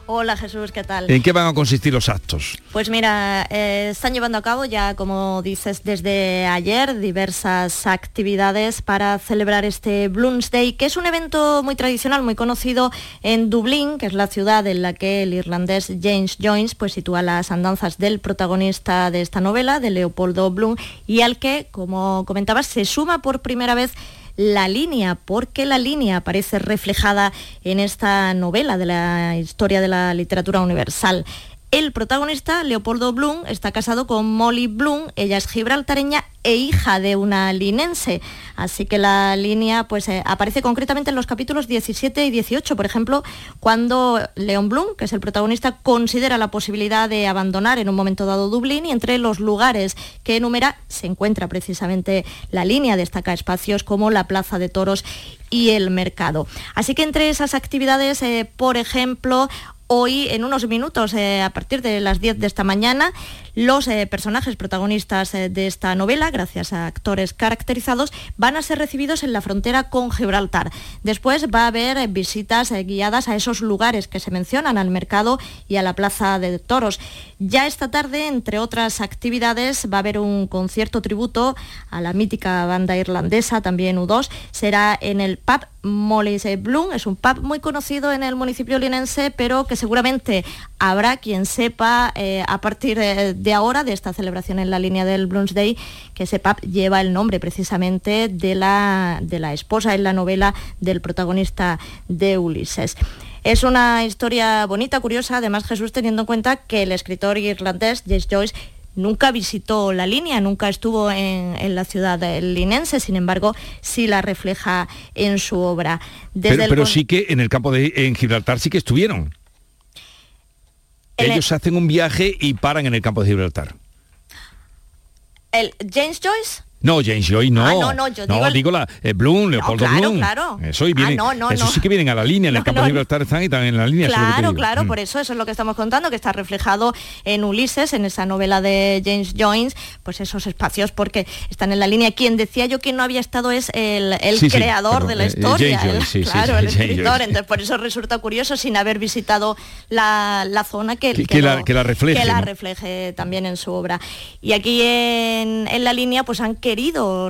Hola Jesús, ¿qué tal? ¿en qué van a consistir los actos? Pues mira, eh, están llevando a cabo ya, como dices, desde ayer diversas actividades para celebrar este Bloomsday, que es un evento muy tradicional, muy conocido en Dublín, que es la ciudad en la que el irlandés James Joyce pues, sitúa las andanzas del protagonista de esta novela, de Leopoldo Bloom, y al que, como comentabas, se suma por primera vez la línea, porque la línea aparece reflejada en esta novela de la historia de la literatura universal. El protagonista, Leopoldo Bloom, está casado con Molly Bloom, ella es gibraltareña e hija de una linense. Así que la línea pues, eh, aparece concretamente en los capítulos 17 y 18, por ejemplo, cuando Leon Bloom, que es el protagonista, considera la posibilidad de abandonar en un momento dado Dublín y entre los lugares que enumera se encuentra precisamente la línea, destaca espacios como la Plaza de Toros y el mercado. Así que entre esas actividades, eh, por ejemplo, hoy en unos minutos, eh, a partir de las 10 de esta mañana, los eh, personajes protagonistas eh, de esta novela, gracias a actores caracterizados, van a ser recibidos en la frontera con Gibraltar. Después va a haber visitas guiadas a esos lugares que se mencionan, al mercado y a la plaza de toros. Ya esta tarde, entre otras actividades, va a haber un concierto tributo a la mítica banda irlandesa, también U2. Será en el pub Molly's Bloom. Es un pub muy conocido en el municipio linense, pero que seguramente habrá quien sepa eh, a partir de, ahora, de esta celebración en la línea del Bloomsday, que ese pub lleva el nombre precisamente de la, de la esposa en la novela del protagonista de Ulises. Es una historia bonita, curiosa, además Jesús teniendo en cuenta que el escritor irlandés James Joyce nunca visitó la línea, nunca estuvo en, la ciudad linense, sin embargo, sí la refleja en su obra. pero, sí que en el campo de en Gibraltar sí que estuvieron. Ellos hacen un viaje y paran en el campo de Gibraltar. El James Joyce no, James Joy no. Ah, no, no, yo no, digo, la eh, Bloom, Leopoldo claro, Bloom. Claro, Eso, y vienen, ah, no, eso sí que vienen a la línea, en el campo de libertad están y también en la línea. Claro, claro, mm. por eso eso es lo que estamos contando, que está reflejado en Ulises, en esa novela de James Joyce, pues esos espacios porque están en la línea. Quien decía yo que no había estado es el, creador de la eh, historia, claro, el escritor. Entonces por eso resulta curioso sin haber visitado la, zona que, que, la, refleje. Que la refleje también en su obra. Y aquí en, en la línea pues han querido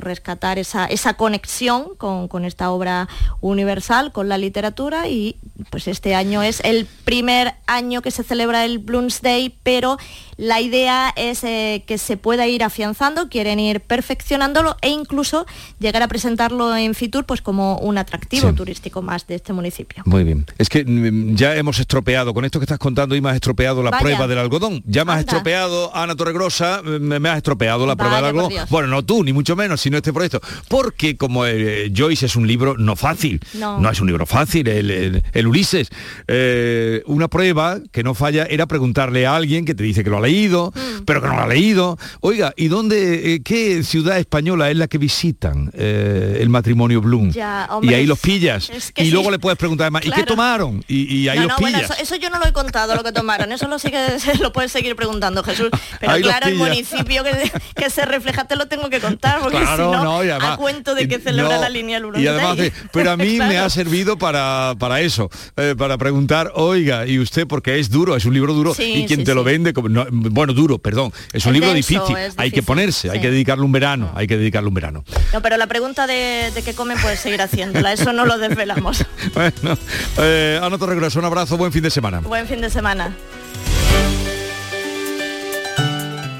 rescatar esa, esa conexión con, con, esta obra universal, con la literatura y pues este año es el primer año que se celebra el Bloomsday, pero la idea es eh, que se pueda ir afianzando, quieren ir perfeccionándolo e incluso llegar a presentarlo en Fitur pues como un atractivo turístico más de este municipio. Muy bien. Es que mm, ya hemos estropeado, con esto que estás contando y me has estropeado la prueba del algodón. Ya me has estropeado, Ana Torregrosa, me, me has estropeado la prueba del algodón. Bueno, no tú, ni mucho menos, sino este proyecto. Porque como eh, Joyce es un libro no fácil, no, es un libro fácil, el, Ulises, eh, una prueba que no falla era preguntarle a alguien que te dice que lo ha leído, mm. pero que no lo ha leído. Oiga, ¿y dónde, eh, qué ciudad española es la que visitan el matrimonio Bloom? y ahí los pillas. y luego le puedes preguntar además, ¿y qué tomaron? Y, ahí los pillas. eso, yo no lo he contado, lo que tomaron. Eso lo, sigue, lo puedes seguir preguntando, Jesús. Pero claro, el municipio que, se refleja te lo tengo que contar, porque claro, si no, a cuento de que celebra la línea Bloom. Y además, pero a mí me ha servido para, para eso, eh, para preguntar, oiga, ¿y usted? Porque es duro, es un libro duro, y quien te lo vende, como, bueno, duro, perdón, es un libro difícil, hay que ponerse, hay que dedicarle un verano, hay que dedicarle un verano. No, pero la pregunta de, qué comen puedes seguir haciéndola, eso no lo desvelamos. bueno, eh, Ana Torregreso, un abrazo, buen fin de semana. Buen fin de semana.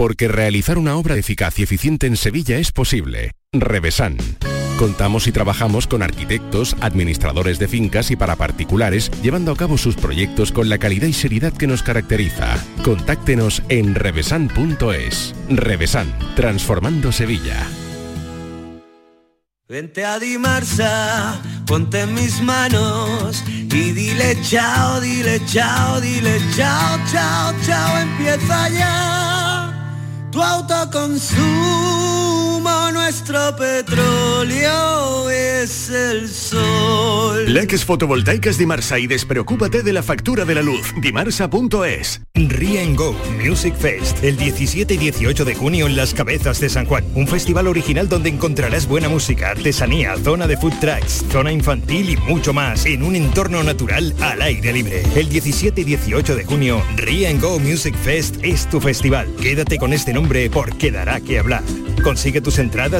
Porque realizar una obra eficaz y eficiente en Sevilla es posible. Revesan. Contamos y trabajamos con arquitectos, administradores de fincas y para particulares, llevando a cabo sus proyectos con la calidad y seriedad que nos caracteriza. Contáctenos en revesan.es. Revesan, transformando Sevilla. Vente a Dimarsa, ponte en mis manos y dile chao, dile chao, dile chao, chao, chao, empieza ya tu autoconsumo, nuestro petróleo es el sol. Leques fotovoltaicas Dimarsa y despreocúpate de la factura de la luz. Dimarsa.es. Rie Go Music Fest, el 17 y 18 de junio en Las Cabezas de San Juan. Un festival original donde encontrarás buena música, artesanía, zona de food trucks, zona infantil y mucho más en un entorno natural al aire libre. El 17 y 18 de junio, Rie Go Music Fest es tu festival. Quédate con este nombre porque dará que hablar. Consigue tus entradas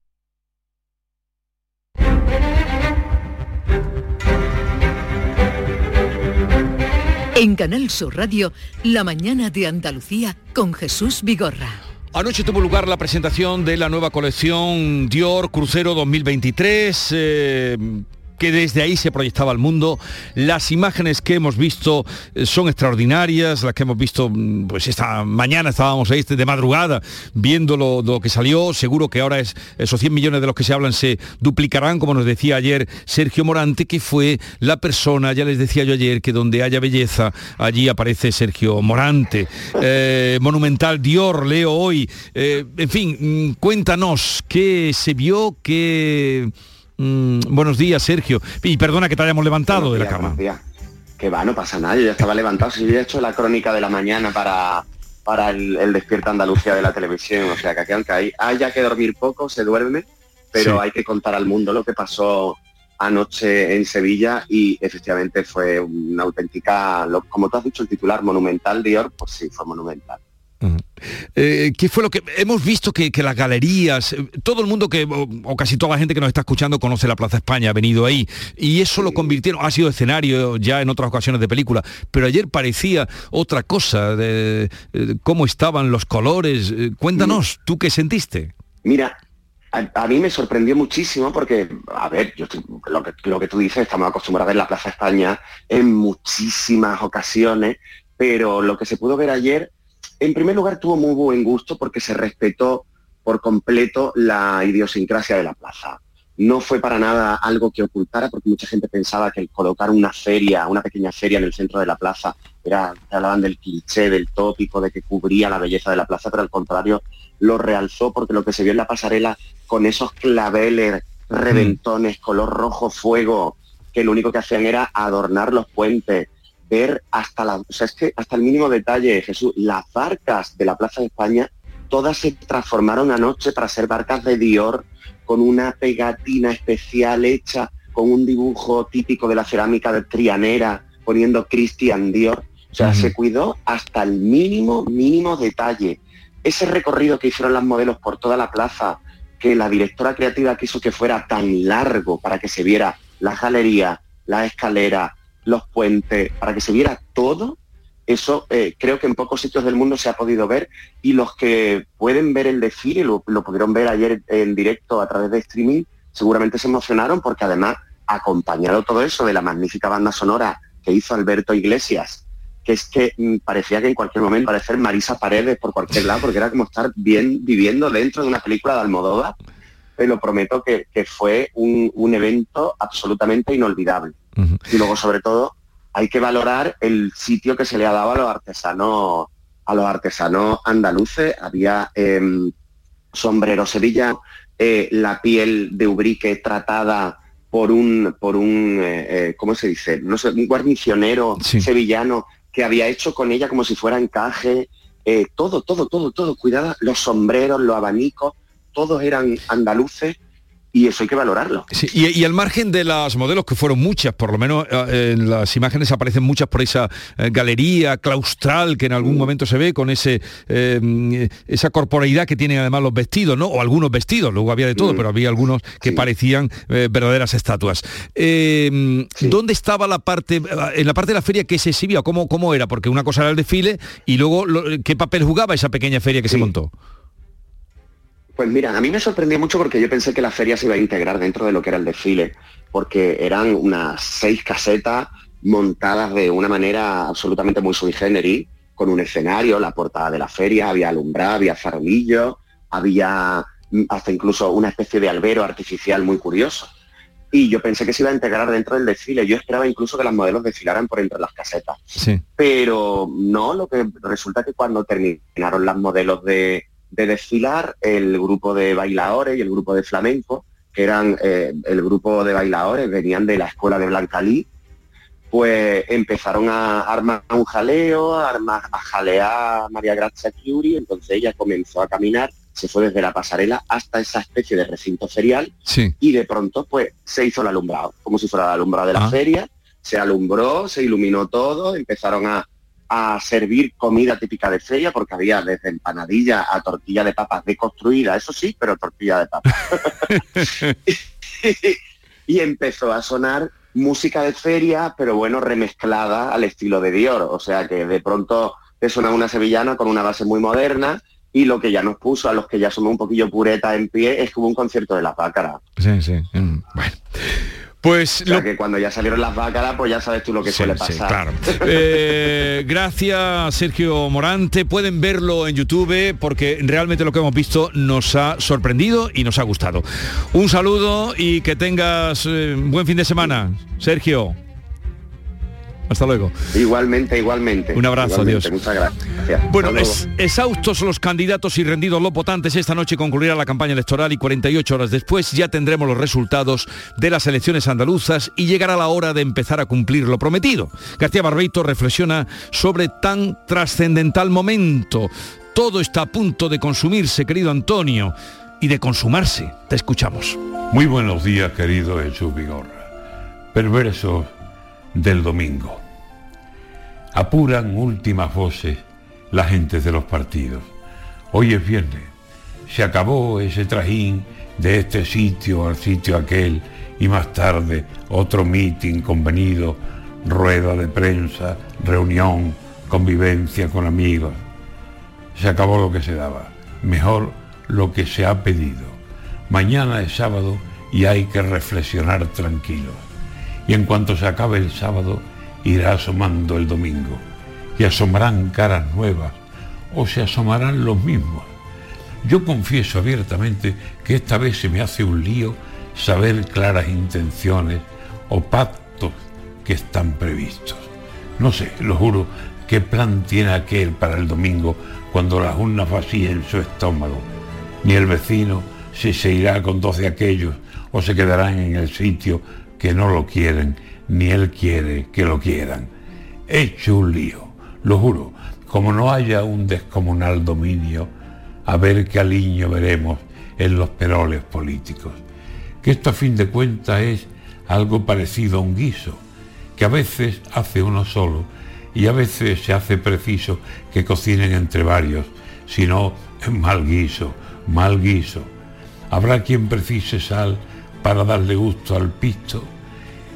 En Canal Sur Radio, La mañana de Andalucía con Jesús Vigorra. Anoche tuvo lugar la presentación de la nueva colección Dior Crucero 2023. eh, que desde ahí se proyectaba al mundo. Las imágenes que hemos visto eh, son extraordinarias, las que hemos visto, mm, pues esta mañana estábamos ahí de madrugada viendo lo, que salió. Seguro que ahora es, esos 100 millones de los que se hablan se duplicarán, como nos decía ayer Sergio Morante, que fue la persona, ya les decía yo ayer, que donde haya belleza, allí aparece Sergio Morante. Eh, Monumental Dior, leo hoy. Eh, en fin, mm, cuéntanos qué se vio, qué... Mm, buenos días, Sergio. Y perdona que te hayamos levantado de la cama. Que va, no pasa nada, yo ya estaba levantado, si yo he hecho la crónica de la mañana para, para el, el Despierta Andalucía de la televisión, o sea que aquí aunque hay, haya que dormir poco, se duerme, pero Sí. hay que contar al mundo lo que pasó anoche en Sevilla y efectivamente fue una auténtica, como tú has dicho, el titular monumental Dior, pues sí, fue monumental. Eh, ¿Qué fue lo que hemos visto que, que las galerías, eh, todo el mundo que, o, o casi toda la gente que nos está escuchando conoce la Plaza España, ha venido ahí, y eso lo convirtieron, ha sido escenario ya en otras ocasiones de película, pero ayer parecía otra cosa, de, eh, cómo estaban los colores. Cuéntanos, ¿tú qué sentiste? Mira, a, a mí me sorprendió muchísimo porque, a ver, yo estoy- lo, que, lo que tú dices, estamos acostumbrados a ver la Plaza España en muchísimas ocasiones, pero lo que se pudo ver ayer, en primer lugar tuvo muy buen gusto porque se respetó por completo la idiosincrasia de la plaza. No fue para nada algo que ocultara porque mucha gente pensaba que el colocar una feria, una pequeña feria en el centro de la plaza, era, hablaban del cliché, del tópico, de que cubría la belleza de la plaza, pero al contrario lo realzó porque lo que se vio en la pasarela con esos claveles, reventones, color rojo fuego, que lo único que hacían era adornar los puentes, ver hasta la, o sea, es que hasta el mínimo detalle, Jesús, las barcas de la Plaza de España, todas se transformaron anoche para ser barcas de Dior con una pegatina especial hecha con un dibujo típico de la cerámica de Trianera, poniendo Christian Dior. O sea, se cuidó hasta el mínimo, mínimo detalle. Ese recorrido que hicieron las modelos por toda la plaza, que la directora creativa quiso que fuera tan largo para que se viera la galería, la escalera, los puentes, para que se viera todo, eso eh, creo que en pocos sitios del mundo se ha podido ver y los que pueden ver el desfile, lo, pudieron ver ayer en directo a través de streaming, seguramente se emocionaron porque además, acompañado todo eso de la magnífica banda sonora que hizo Alberto Iglesias, que es que mm, parecía que en cualquier momento parecer Marisa Paredes por cualquier lado, porque era como estar bien viviendo dentro de una película de Almodóvar. Te lo prometo que, fue un evento absolutamente inolvidable. Y luego, sobre todo, hay que valorar el sitio que se le ha dado a los artesanos, a los artesanos andaluces. Había em, sombrero Sevilla, eh, la piel de Ubrique tratada por un, por un eh, eh, ¿cómo se dice? No sé, un guarnicionero sevillano que había hecho con ella como si fuera encaje, todo, todo, todo, todo, cuidada, los sombreros, los abanicos, todos eran andaluces y eso hay que valorarlo. Sí, y, y al margen de las modelos, que fueron muchas, por lo menos eh, en las imágenes aparecen muchas por esa eh, galería claustral que en algún momento se ve con ese eh, esa corporeidad que tienen además los vestidos, ¿no? O algunos vestidos, luego había de todo, Mm. pero había algunos que parecían eh, verdaderas estatuas. Eh, ¿Dónde estaba la parte, en la parte de la feria que se exhibía? ¿Cómo, cómo era? Porque una cosa era el desfile y luego lo- qué papel jugaba esa pequeña feria que se montó. Pues mira, a mí me sorprendió mucho porque yo pensé que la feria se iba a integrar dentro de lo que era el desfile, porque eran unas seis casetas montadas de una manera absolutamente muy sui generis, con un escenario, la portada de la feria, había alumbrado, había farolillos, había mm, hasta incluso una especie de albero artificial muy curioso. Y yo pensé que se iba a integrar dentro del desfile. Yo esperaba incluso que las modelos desfilaran por entre las casetas Sí. pero no, lo que resulta que cuando terminaron las modelos de, de desfilar, el grupo de bailadores y el grupo de flamenco, que eran eh, el grupo de bailadores, venían de la escuela de Blancalí, pues empezaron a armar un jaleo, a, armar, a jalear a María Grazia Chiuri, entonces ella comenzó a caminar, se fue desde la pasarela hasta esa especie de recinto ferial Sí. y de pronto pues se hizo el alumbrado, como si fuera el alumbrado de la Ah. feria, se alumbró, se iluminó todo, empezaron a, a servir comida típica de feria, porque había desde empanadilla a tortilla de papas deconstruida, eso sí, pero tortilla de papas. y empezó a sonar música de feria, pero bueno, remezclada al estilo de Dior. O sea que de pronto te suena una sevillana con una base muy moderna y lo que ya nos puso a los que ya somos un poquillo pureta en pie es que hubo un concierto de la pácara. Sí, sí. mm, Bueno. Pues O sea que cuando ya salieron las bácaras, pues ya sabes tú lo que suele sí, pasar. claro. Eh, gracias Sergio Morante. Pueden verlo en YouTube porque realmente lo que hemos visto nos ha sorprendido y nos ha gustado. Un saludo y que tengas eh, buen fin de semana, Sergio. Hasta luego. Igualmente, igualmente. Un abrazo, Igualmente, adiós. Muchas gracias. Bueno, es- exhaustos los candidatos y rendidos los votantes, esta noche concluirá la campaña electoral y 48 horas después ya tendremos los resultados de las elecciones andaluzas y llegará la hora de empezar a cumplir lo prometido. García Barbeito reflexiona sobre tan trascendental momento. Todo está a punto de consumirse, querido Antonio, y de consumarse. Te escuchamos. Muy buenos días, querido Jesús Vigorra. Perversos del domingo. Apuran últimas voces las gentes de los partidos. Hoy es viernes. Se acabó ese trajín de este sitio al sitio aquel y más tarde otro mitin convenido, rueda de prensa, reunión, convivencia con amigos. Se acabó lo que se daba. Mejor lo que se ha pedido. Mañana es sábado y hay que reflexionar tranquilos. Y en cuanto se acabe el sábado, irá asomando el domingo. Y asomarán caras nuevas o se asomarán los mismos. Yo confieso abiertamente que esta vez se me hace un lío saber claras intenciones o pactos que están previstos. No sé, lo juro, qué plan tiene aquel para el domingo cuando las urnas vacíen su estómago. Ni el vecino si se irá con dos de aquellos o se quedarán en el sitio que no lo quieren, ni él quiere que lo quieran. Hecho un lío, lo juro, como no haya un descomunal dominio, a ver qué aliño veremos en los peroles políticos. Que esto a fin de cuentas es algo parecido a un guiso, que a veces hace uno solo y a veces se hace preciso que cocinen entre varios, si no mal guiso, mal guiso. Habrá quien precise sal para darle gusto al pisto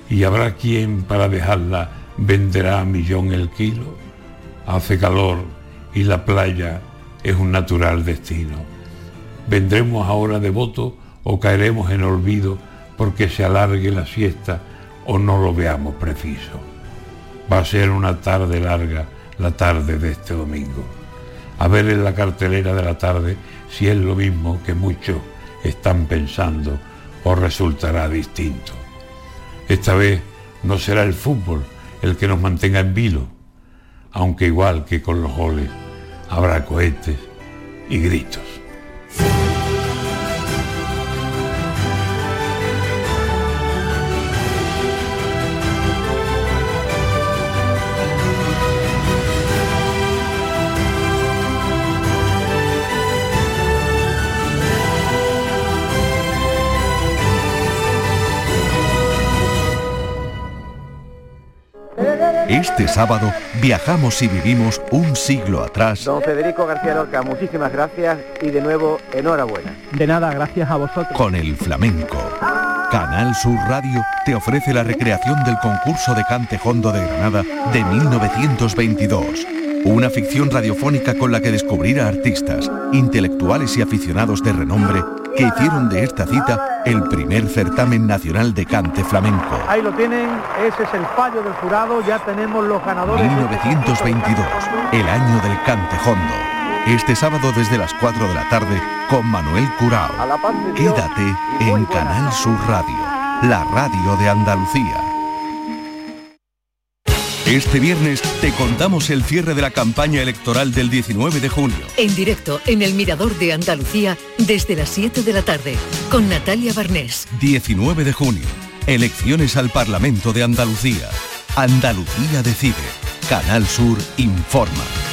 y habrá quien para dejarla venderá a millón el kilo. Hace calor y la playa es un natural destino. ¿Vendremos ahora de voto o caeremos en olvido porque se alargue la siesta o no lo veamos preciso? Va a ser una tarde larga la tarde de este domingo. A ver en la cartelera de la tarde si es lo mismo que muchos están pensando o resultará distinto. Esta vez no será el fútbol el que nos mantenga en vilo, aunque igual que con los goles habrá cohetes y gritos. Este sábado viajamos y vivimos un siglo atrás Don Federico García Lorca, muchísimas gracias y de nuevo enhorabuena. De nada, gracias a vosotros. con el flamenco. Canal Sur Radio te ofrece la recreación del concurso de cante hondo de Granada de 1922. Una ficción radiofónica con la que descubrir a artistas, intelectuales y aficionados de renombre que hicieron de esta cita el primer certamen nacional de cante flamenco. Ahí lo tienen, ese es el fallo del jurado, ya tenemos los ganadores. 1922, el año del cante hondo. Este sábado desde las 4 de la tarde con Manuel Curao. Quédate en Canal Sur Radio, la radio de Andalucía. Este viernes te contamos el cierre de la campaña electoral del 19 de junio. En directo en el Mirador de Andalucía desde las 7 de la tarde con Natalia Barnés. 19 de junio, elecciones al Parlamento de Andalucía. Andalucía decide. Canal Sur informa.